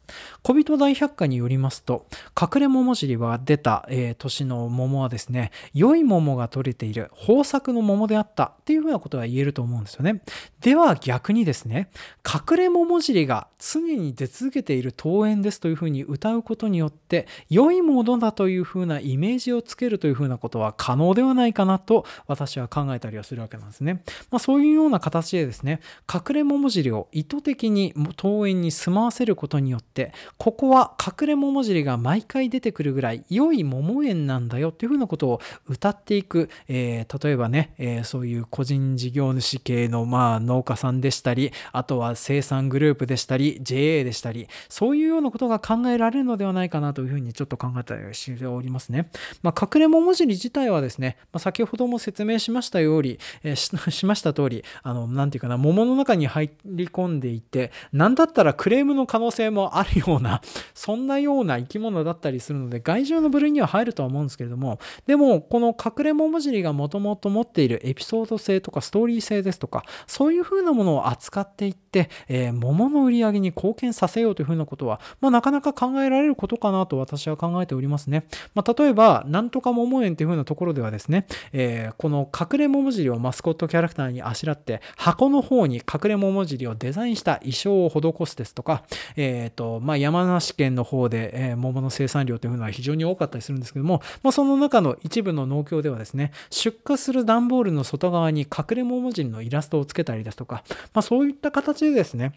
小人大百科によりますと、隠れ桃尻は出た、えー、年の桃はですね、良い桃が取れている豊作の桃であったっていうふうなことが言えると思うんですよね。では逆にですね、隠れ桃尻が常に出続けている桃園ですというふうに歌うことによって、良いものだというふうなイメージをつけるというふうなことは可能ではないかなと私は考えたりはするわけなんですね。まあ、そういうような形でですね、隠れ桃尻を意図的に桃園に住まわせることによって、ここは隠れ桃尻が毎回出てくるぐらい良い桃園なんだよっていうふうなことを歌っていく、えー、例えばね、えー、そういう個人事業主系のまあ農家さんでしたり、あとは生産グループでしたり、JA でしたり、そういうようなことが考えられるのではないかなというふうにちょっと考えたりしておりますね。まあ、隠れ桃尻自体はですね、まあ、先ほども説明しましたように、えー、しました通り、あの、なんていうかな、桃の中に入り込んでいて、なんだったらクレームの可能性もあるような、そんなような生き物だったりするので、害獣の部類には入るとは思うんですけれども、でも、この隠れ桃尻がもともと持っているエピソード性とかストーリー性ですとか、そういう風なものを扱っていって、えー、桃の売り上げに貢献させようという風なことは、まあ、なかなか考えられることかなと私は考えておりますね。まあ、例えば、なんととか桃園という風なところではですね、えー、この隠れ桃尻をマスコットキャラクターにあしらって、箱の方に隠れ桃尻をデザインした衣装を施すですとか、えっ、ー、と、まあ、山梨県の方で、えー、桃の生産量というのは非常に多かったりするんですけども、まあ、その中の一部の農協ではですね、出荷する段ボールの外側に隠れ桃尻のイラストをつけたりですとか、まあ、そういった形でですね、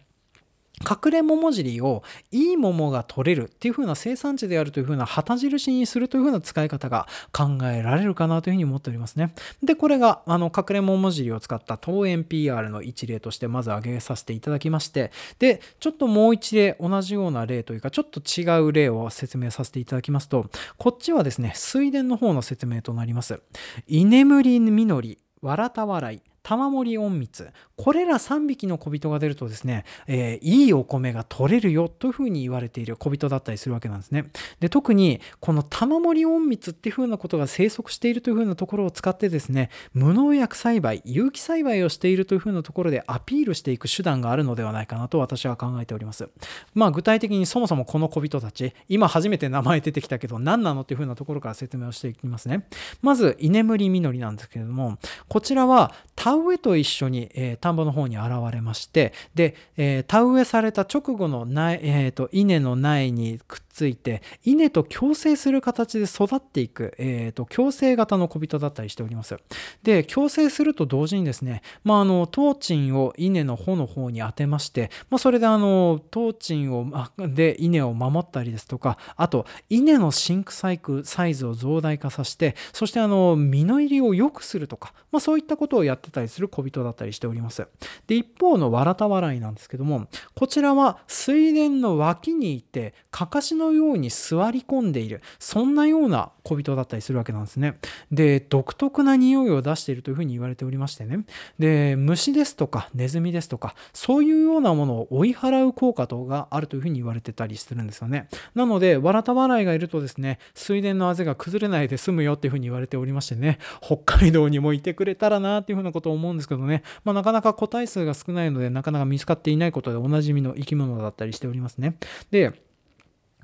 隠れ桃尻をいい桃が取れるっていう風な生産地であるという風な旗印にするという風な使い方が考えられるかなというふうに思っておりますね。で、これがあの隠れ桃尻を使った桃園 PR の一例としてまず挙げさせていただきまして、で、ちょっともう一例同じような例というかちょっと違う例を説明させていただきますと、こっちはですね、水田の方の説明となります。居眠り実り、わらた笑い、玉森隠密これら3匹の小人が出るとですね、えー、いいお米が取れるよというふうに言われている小人だったりするわけなんですね。で特にこの玉森隠密っていうふうなことが生息しているというふうなところを使ってですね無農薬栽培有機栽培をしているというふうなところでアピールしていく手段があるのではないかなと私は考えております。まあ具体的にそもそもこの小人たち今初めて名前出てきたけど何なのっていうふうなところから説明をしていきますね。まず居眠り実りなんですけれどもこちらは田植えと一緒に、えー、田んぼの方に現れましてで、えー、田植えされた直後の苗、えーと、稲の苗にくっついて稲と共生する形で育っていく、えーと、共生型の小人だったりしております。で共生すると同時にですね、まあ、あのトーチンを稲の穂の方に当てまして、まあ、それであのトーチンをで稲を守ったりですとかあと稲のシンクサイクサイズを増大化させてそしてあの実の入りを良くするとか、まあ、そういったことをやってたりする小人だったりしております。で一方のわらた笑いなんですけどもこちらは水田の脇にいてかかしののように座り込んでいる。そんなような小人だったりするわけなんですね。で独特な匂いを出しているというふうに言われておりましてね。で虫ですとかネズミですとかそういうようなものを追い払う効果とがあるというふうに言われてたりするんですよね。なのでわらた笑いがいるとですね水田のあぜが崩れないで済むよっていうふうに言われておりましてね北海道にもいてくれたらなっていうふうなことを思うんですけどね、まあ、なかなか個体数が少ないのでなかなか見つかっていないことでおなじみの生き物だったりしておりますね。で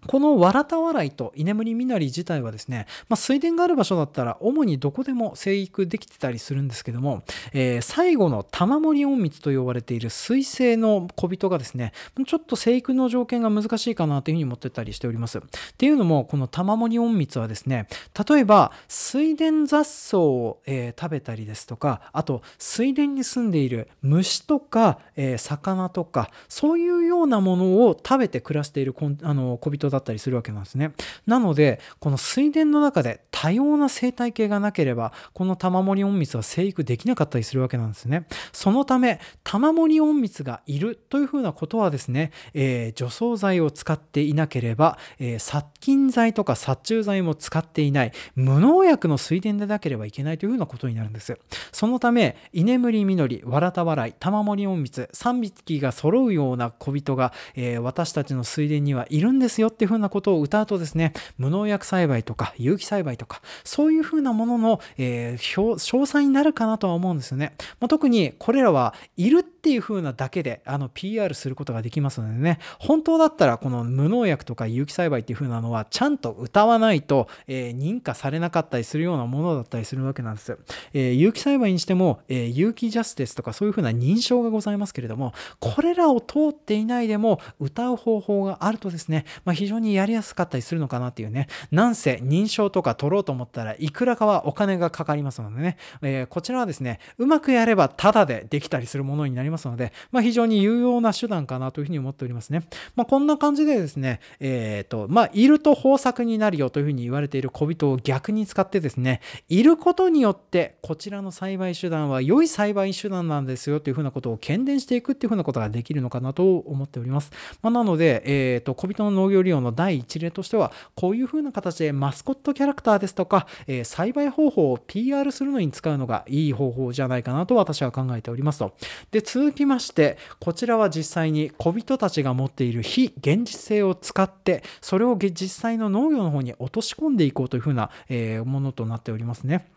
このわらた笑いと居眠りみなり自体はですね、まあ、水田がある場所だったら主にどこでも生育できてたりするんですけども、えー、最後の玉森隠密と呼ばれている水生の小人がですね、ちょっと生育の条件が難しいかなというふうに思ってたりしております。っていうのも、この玉森隠密はですね、例えば水田雑草を、えー、食べたりですとか、あと水田に住んでいる虫とか、えー、魚とか、そういうようなものを食べて暮らしているあの小人だったりするわけなんですね。なので、この水田の中で多様な生態系がなければ、この玉森隠密は生育できなかったりするわけなんですね。そのため、玉森隠密がいるというふうなことはですね、えー、除草剤を使っていなければ、えー、殺菌剤とか殺虫剤も使っていない、無農薬の水田でなければいけないというふうなことになるんです。そのため、居眠り実り、わらた笑い、玉森隠密、3匹が揃うような小人が、えー、私たちの水田にはいるんですよっていうふうなことを歌うとですね、無農薬栽培とか有機栽培とか、そういうふうなものの、えー、詳細になるかなとは思うんですよね。まあ、特にこれらはいるっていう風なだけであの PR することができますのでね、本当だったらこの無農薬とか有機栽培っていう風なのはちゃんと歌わないと、えー、認可されなかったりするようなものだったりするわけなんです。えー、有機栽培にしても、えー、有機ジャスティスとかそういう風な認証がございますけれども、これらを通っていないでも歌う方法があるとですね、まあ、非非常にやりやすかったりするのかなっていうね、なんせ認証とか取ろうと思ったらいくらかはお金がかかりますのでね、えこちらはですね、うまくやればタダでできたりするものになりますので、まあ、非常に有用な手段かなというふうに思っておりますね。まあ、こんな感じでですね、えっ、ー、と、まあ、いると豊作になるよというふうに言われている小人を逆に使ってですね、いることによってこちらの栽培手段は良い栽培手段なんですよというふうなことを喧伝していくっていうふうなことができるのかなと思っております。まあ、なので、えっ、ー、と、小人の農業利用の第一例としては、こういうふうな形でマスコットキャラクターですとか、えー、栽培方法を PR するのに使うのがいい方法じゃないかなと私は考えておりますと。で、続きまして、こちらは実際に小人たちが持っている非現実性を使ってそれを実際の農業の方に落とし込んでいこうというふうな、えものとなっておりますね。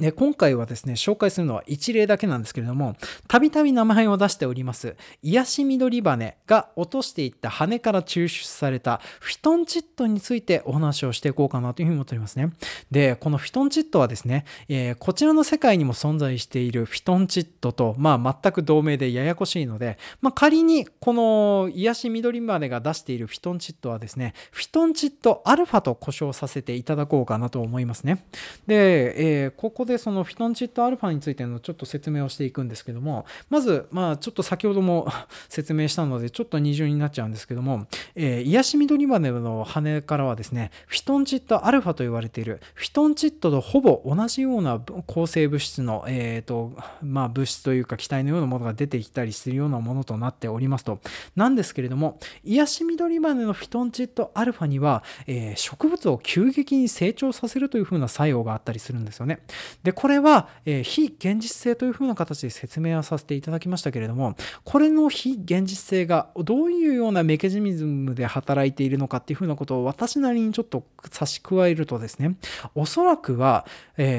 で今回はですね、紹介するのは一例だけなんですけれども、たびたび名前を出しております、癒し緑羽が落としていった羽から抽出されたフィトンチッドについてお話をしていこうかなというふうに思っておりますね。で、このフィトンチッドはですね、えー、こちらの世界にも存在しているフィトンチッドと、まあ、全く同名でややこしいので、まあ、仮にこの癒し緑羽が出しているフィトンチッドはですね、フィトンチッドアルファと呼称させていただこうかなと思いますね。で、えー、ここでそのフィトンチッドアルファについてのちょっと説明をしていくんですけども、まず、まあちょっと先ほども 説明したので、ちょっと二重になっちゃうんですけども、えー、癒し緑羽の羽からはですね、フィトンチッドアルファと言われている、フィトンチッドとほぼ同じような構成物質の、えーとまあ、物質というか気体のようなものが出てきたりするようなものとなっておりますと、なんですけれども、癒し緑羽のフィトンチッドアルファには、えー、植物を急激に成長させるというふうな作用があったりするんですよね。でこれは、えー、非現実性というふうな形で説明はさせていただきましたけれどもこれの非現実性がどういうようなメカニズムで働いているのかっていうふうなことを私なりにちょっと差し加えるとですねおそらくは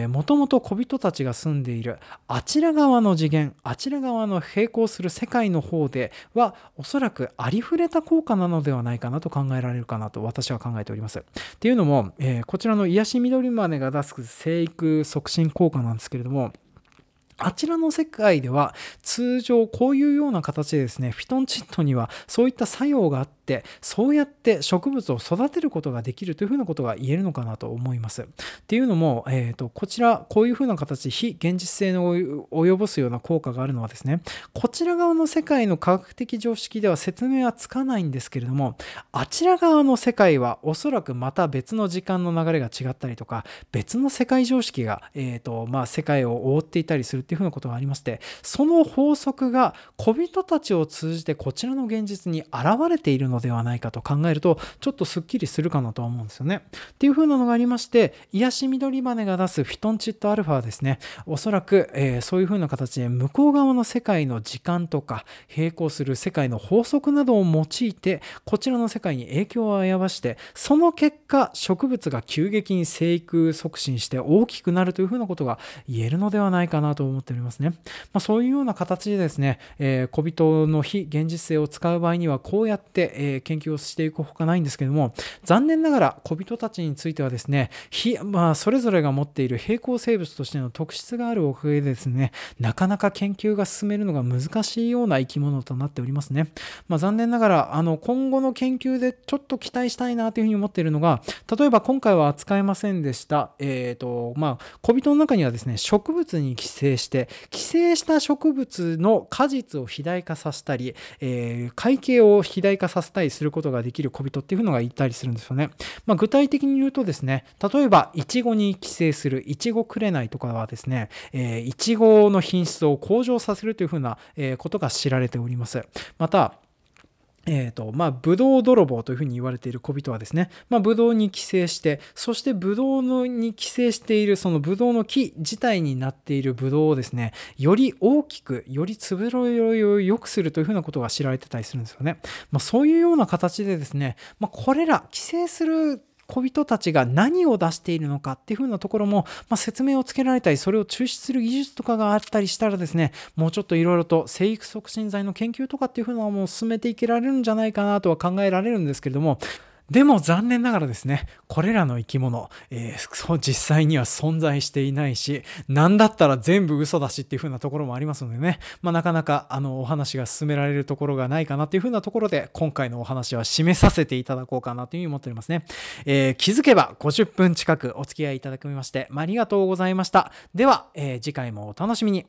もともと小人たちが住んでいるあちら側の次元あちら側の並行する世界の方ではおそらくありふれた効果なのではないかなと考えられるかなと私は考えております。っていうのも、えー、こちらの癒し緑マネが出す生育促進効果なんですけれどもあちらの世界では通常こういうような形でですね、フィトンチッドにはそういった作用があって、そうやって植物を育てることができるというふうなことが言えるのかなと思います。っていうのも、えーと、こちら、こういうふうな形非現実性の及ぼすような効果があるのはですね、こちら側の世界の科学的常識では説明はつかないんですけれども、あちら側の世界はおそらくまた別の時間の流れが違ったりとか、別の世界常識が、えーとまあ、世界を覆っていたりするっていうふうなことがありましてその法則が小人たちを通じてこちらの現実に現れているのではないかと考えるとちょっとすっきりするかなとは思うんですよね。っていう風なのがありまして癒し緑羽が出すフィトンチッドアルファですねおそらく、えー、そういう風な形で向こう側の世界の時間とか並行する世界の法則などを用いてこちらの世界に影響を及ぼしてその結果植物が急激に生育促進して大きくなるという風なことが言えるのではないかなと思っております。ですね。まあ、そういうような形でですね、えー、小人の非現実性を使う場合にはこうやって、えー、研究をしていくほかないんですけども、残念ながら小人たちについてはですね、まあ、それぞれが持っている平行生物としての特質があるおかげでですね、なかなか研究が進めるのが難しいような生き物となっておりますね。まあ、残念ながら、あの今後の研究でちょっと期待したいなというふうに思っているのが、例えば今回は扱えませんでした、えっ、ー、と、まあ、小人の中にはですね、植物に寄生して、寄生した植物の果実を肥大化させたり、えー、会計を肥大化させたりすることができる小人っていうのがいたりするんですよね。まあ、具体的に言うとですね、例えば、イチゴに寄生するイチゴくれないとかはですね、えー、イチゴの品質を向上させるというふうなことが知られております。また、えーとまあ、ブドウ泥棒というふうに言われている小人はですね、まあ、ブドウに寄生して、そしてブドウのに寄生しているそのブドウの木自体になっているブドウをですね、より大きく、よりつぶろいを良くするというふうなことが知られてたりするんですよね。まあ、そういうような形でですね、まあ、これら寄生する小人たちが何を出しているのかっていう風なところも、まあ、説明をつけられたり、それを抽出する技術とかがあったりしたらですね、もうちょっといろいろと生育促進剤の研究とかっていう風なのも進めていけられるんじゃないかなとは考えられるんですけれども、でも残念ながらですね、これらの生き物、えー、そう実際には存在していないし、なんだったら全部嘘だしっていう風なところもありますのでね、まあ、なかなかあのお話が進められるところがないかなっていう風なところで、今回のお話は締めさせていただこうかなというふうに思っておりますね。えー、気づけば50分近くお付き合いいただきまして、まあ、ありがとうございました。では、えー、次回もお楽しみに。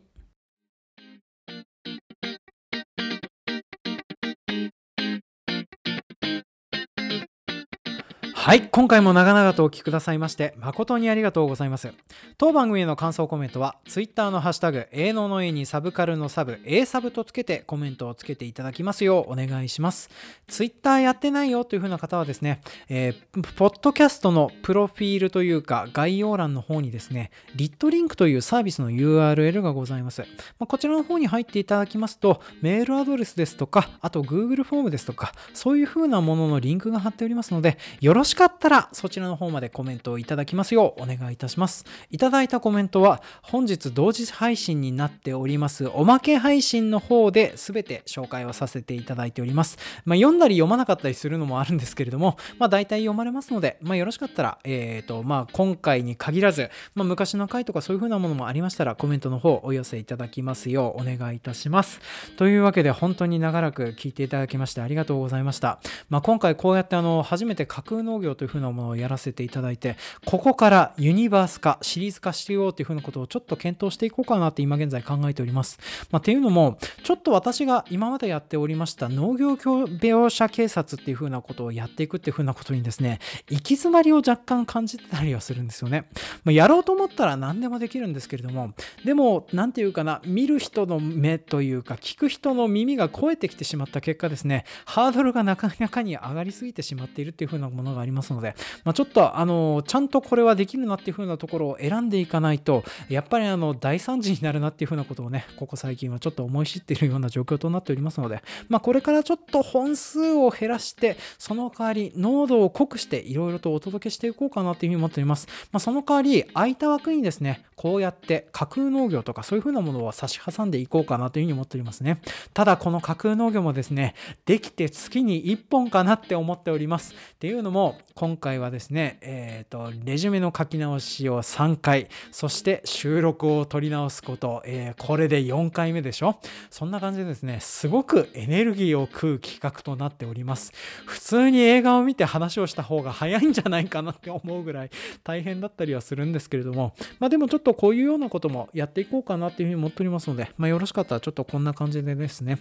はい、今回も長々とお聞きくださいまして誠にありがとうございます。当番組への感想コメントは Twitter のハッシュタグ、営農の A にサブカルのサブ、A サブとつけてコメントをつけていただきますようお願いします。Twitter やってないよという風な方はですね、えー、ポッドキャストのプロフィールというか概要欄の方にですね、リットリンクというサービスの URL がございます。ま、こちらの方に入っていただきますと、メールアドレスですとか、あと Google フォームですとか、そういう風なもののリンクが貼っておりますので、よろしくしかったらそちらの方までコメントをいただきますようお願いいたします。いただいたコメントは本日同時配信になっておりますおまけ配信の方で全て紹介をさせていただいております。まあ、読んだり読まなかったりするのもあるんですけれども、まあ、大体読まれますので、まあ、よろしかったら、えーとまあ、今回に限らず、まあ、昔の回とかそういう風なものもありましたらコメントの方お寄せいただきますようお願いいたします。というわけで本当に長らく聞いていただきましてありがとうございました。まあ、今回こうやってあの初めて架空の農業というふうなものをやらせていただいて、ここからユニバース化、シリーズ化していこうというふうなことをちょっと検討していこうかなって今現在考えております。まあ、っていうのも、ちょっと私が今までやっておりました農業描写警察っていうふうなことをやっていくっていうふうなことにですね、行き詰まりを若干感じてたりはするんですよね。まあ、やろうと思ったら何でもできるんですけれども、でも、何て言うかな、見る人の目というか、聞く人の耳が超えてきてしまった結果ですね、ハードルがなかなかに上がりすぎてしまっているっていうふうなものがありますりますので、まあ、ちょっとあのちゃんとこれはできるなっていう風なところを選んでいかないとやっぱりあの大惨事になるなっていう風なことをねここ最近はちょっと思い知っているような状況となっておりますので、まあ、これからちょっと本数を減らしてその代わり濃度を濃くしていろいろとお届けしていこうかなというふうに思っております、まあ、その代わり空いた枠にですねこうやって架空農業とかそういう風なものを差し挟んでいこうかなというふうに思っておりますね。ただこの架空農業もですねできて月に1本かなって思っております。っていうのも今回はですねえっ、ー、とレジュメの書き直しを3回そして収録を取り直すこと、えー、これで4回目でしょ？そんな感じでですねすごくエネルギーを食う企画となっております。普通に映画を見て話をした方が早いんじゃないかなって思うぐらい大変だったりはするんですけれども。まあでもちょっとこういうようなこともやっていこうかなっていうふうに思っておりますのでまあよろしかったらちょっとこんな感じでですね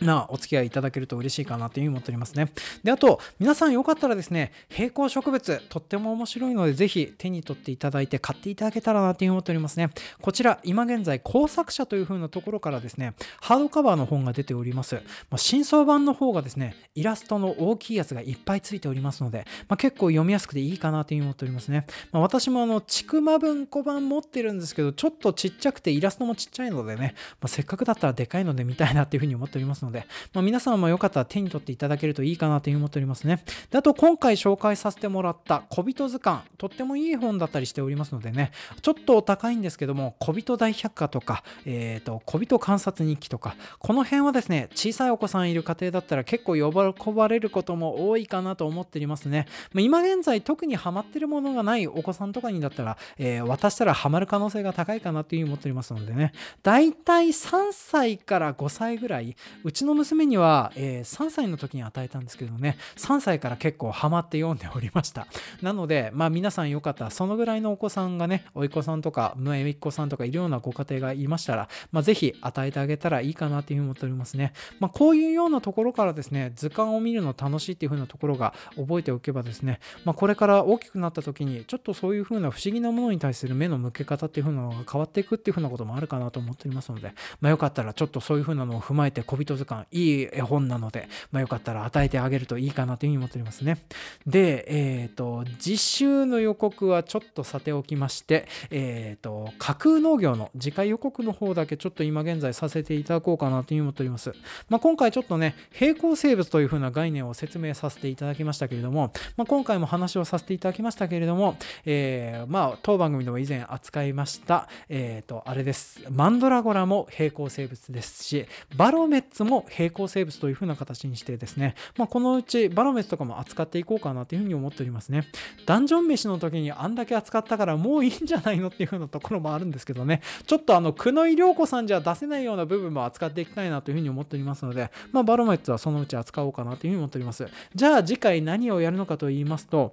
なお付き合いいただけると嬉しいかなというふうに思っておりますね。で、あと、皆さんよかったらですね、並行植物、とっても面白いので、ぜひ手に取っていただいて買っていただけたらなというふうに思っておりますね。こちら、今現在、工作者というふうなところからですね、ハードカバーの本が出ております。まあ、新装版の方がですね、イラストの大きいやつがいっぱいついておりますので、まあ、結構読みやすくていいかなというふうに思っておりますね。まあ、私もあの、ちくま文庫版持ってるんですけど、ちょっとちっちゃくてイラストもちっちゃいのでね、まあ、せっかくだったらでかいので見たいなっていうふうに思っておりますので、のでまあ、皆さんさんもよかったら手に取っていただけるといいかなという思っておりますね。であと今回紹介させてもらった小人図鑑、とってもいい本だったりしておりますのでね、ちょっとお高いんですけども、小人大百科とか、えっ、ー、と、小人観察日記とか、この辺はですね、小さいお子さんいる家庭だったら結構喜ばれることも多いかなと思っておりますね。まあ、今現在特にハマってるものがないお子さんとかにだったら、えー、渡したらハマる可能性が高いかなというふうに思っておりますのでね、だいたい3歳から5歳ぐらい、うちちの娘にはえー、3歳の時に与えたんですけどね。3歳から結構ハマって読んでおりました。なのでまあ皆さんよかったらそのぐらいのお子さんがねおいっ子さんとかめいっ子さんとかいるようなご家庭がいましたら、まあ、ぜひ与えてあげたらいいかなというふうに思っておりますね、まあ、こういうようなところからですね図鑑を見るの楽しいっていう風なところが覚えておけばですね、まあ、これから大きくなった時にちょっとそういう風な不思議なものに対する目の向け方っていう風なのが変わっていくっていう風なこともあるかなと思っておりますので、まあ、よかったらちょっとそういう風なのを踏まえて小人図鑑いい絵本なので、まあ、よかったら与えてあげるといいかなというふうに思っておりますね。で、えっ、ー、と、実習の予告はちょっとさておきまして、えっ、ー、と、架空農業の次回予告の方だけちょっと今現在させていただこうかなというふうに思っております。まあ、今回ちょっとね、平行生物というふうな概念を説明させていただきましたけれども、まあ、今回も話をさせていただきましたけれども、えー、まあ、当番組でも以前扱いました、えっ、と、あれです。マンドラゴラも平行生物ですし、バロメッツも平行生物というふうな形にしてですね、まあ、このうちバロメスとかも扱っていこうかなというふうに思っておりますね。ダンジョン飯の時にあんだけ扱ったからもういいんじゃないのっていうふうなところもあるんですけどね、ちょっとあの、久野井涼子さんじゃ出せないような部分も扱っていきたいなというふうに思っておりますので、まあ、バロメッツはそのうち扱おうかなというふうに思っております。じゃあ次回何をやるのかと言いますと、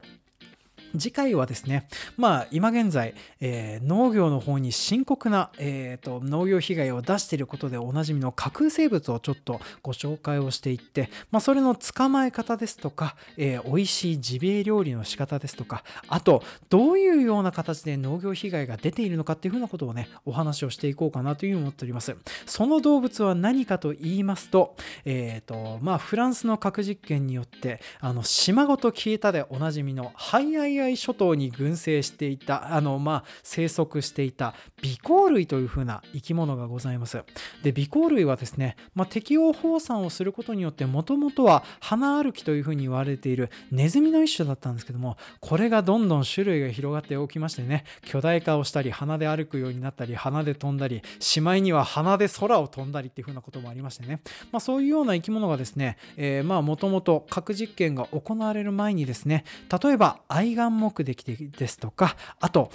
次回はですね、まあ今現在、えー、農業の方に深刻な、えーと、農業被害を出していることでおなじみの架空生物をちょっとご紹介をしていって、まあ、それの捕まえ方ですとか、えー、美味しいジビエ料理の仕方ですとか、あとどういうような形で農業被害が出ているのかっていうふうなことをね、お話をしていこうかなというふうに思っております。その動物は何かと言いますと、え、ー、と、まあフランスの核実験によって、あの、島ごと消えたでおなじみのハイアイアイ諸島に群生していたあのまあ生息していた微光類というふうな生き物がございます。で微光類はですね、まあ、適応放散をすることによってもともとは花歩きというふうに言われているネズミの一種だったんですけどもこれがどんどん種類が広がっておきましてね巨大化をしたり鼻で歩くようになったり鼻で飛んだりしまいには鼻で空を飛んだりっていうふうなこともありましてね、まあ、そういうような生き物がですね、え、まあもともと核実験が行われる前にですね例えば愛玩目できてですとかあと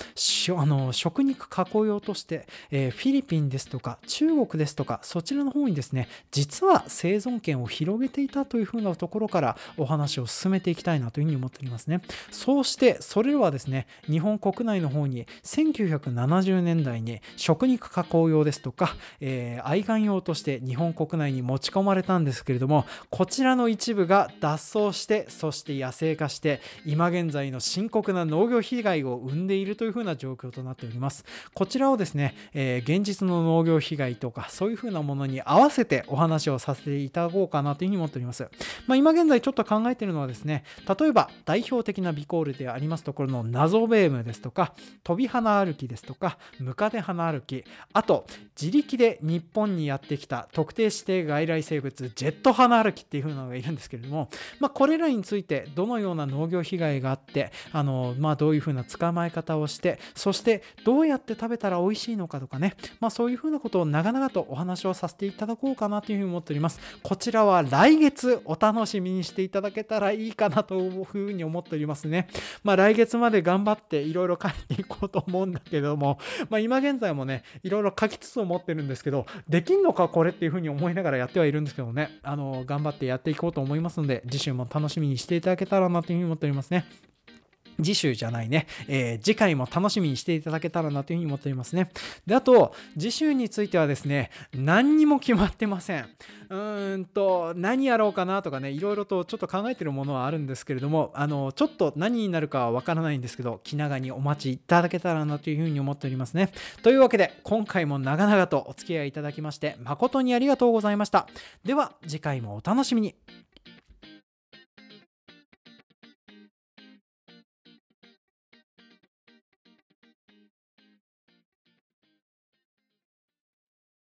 あの食肉加工用として、えー、フィリピンですとか中国ですとかそちらの方にですね実は生存権を広げていたというふうなところからお話を進めていきたいなというふうに思っておりますね。そうしてそれはですね日本国内の方に1970年代に食肉加工用ですとか、えー、愛玩用として日本国内に持ち込まれたんですけれどもこちらの一部が脱走してそして野生化して今現在の進深刻な農業被害を生んでいるというふうな状況となっております。こちらをですね、えー、現実の農業被害とかそういうふうなものに合わせてお話をさせていただこうかなというふうに思っております、まあ、今現在ちょっと考えているのはですね例えば代表的なビコールでありますところの謎ベームですとか飛び花歩きですとかムカデ花歩きあと自力で日本にやってきた特定指定外来生物ジェット花歩きっていう風なのがいるんですけれども、まあ、これらについてどのような農業被害があってあの、まあ、どういう風な捕まえ方をしてそしてどうやって食べたら美味しいのかとかね、まあ、そういう風なことを長々とお話をさせていただこうかなというふうに思っております。こちらは来月お楽しみにしていただけたらいいかなというふうに思っておりますね。まあ来月まで頑張っていろいろ書いていこうと思うんだけども、まあ、今現在もねいろいろ書きつつ思ってるんですけどできんのかこれっていうふうに思いながらやってはいるんですけどねあの頑張ってやっていこうと思いますので次週も楽しみにしていただけたらなというふうに思っておりますね。次週じゃないね、えー、次回も楽しみにしていただけたらなというふうに思っておりますね。で、あと、次週についてはですね、何にも決まってません。うーんと、何やろうかなとかね、いろいろとちょっと考えてるものはあるんですけれども、あの、ちょっと何になるかはわからないんですけど、気長にお待ちいただけたらなというふうに思っておりますね。というわけで、今回も長々とお付き合いいただきまして、誠にありがとうございました。では、次回もお楽しみに。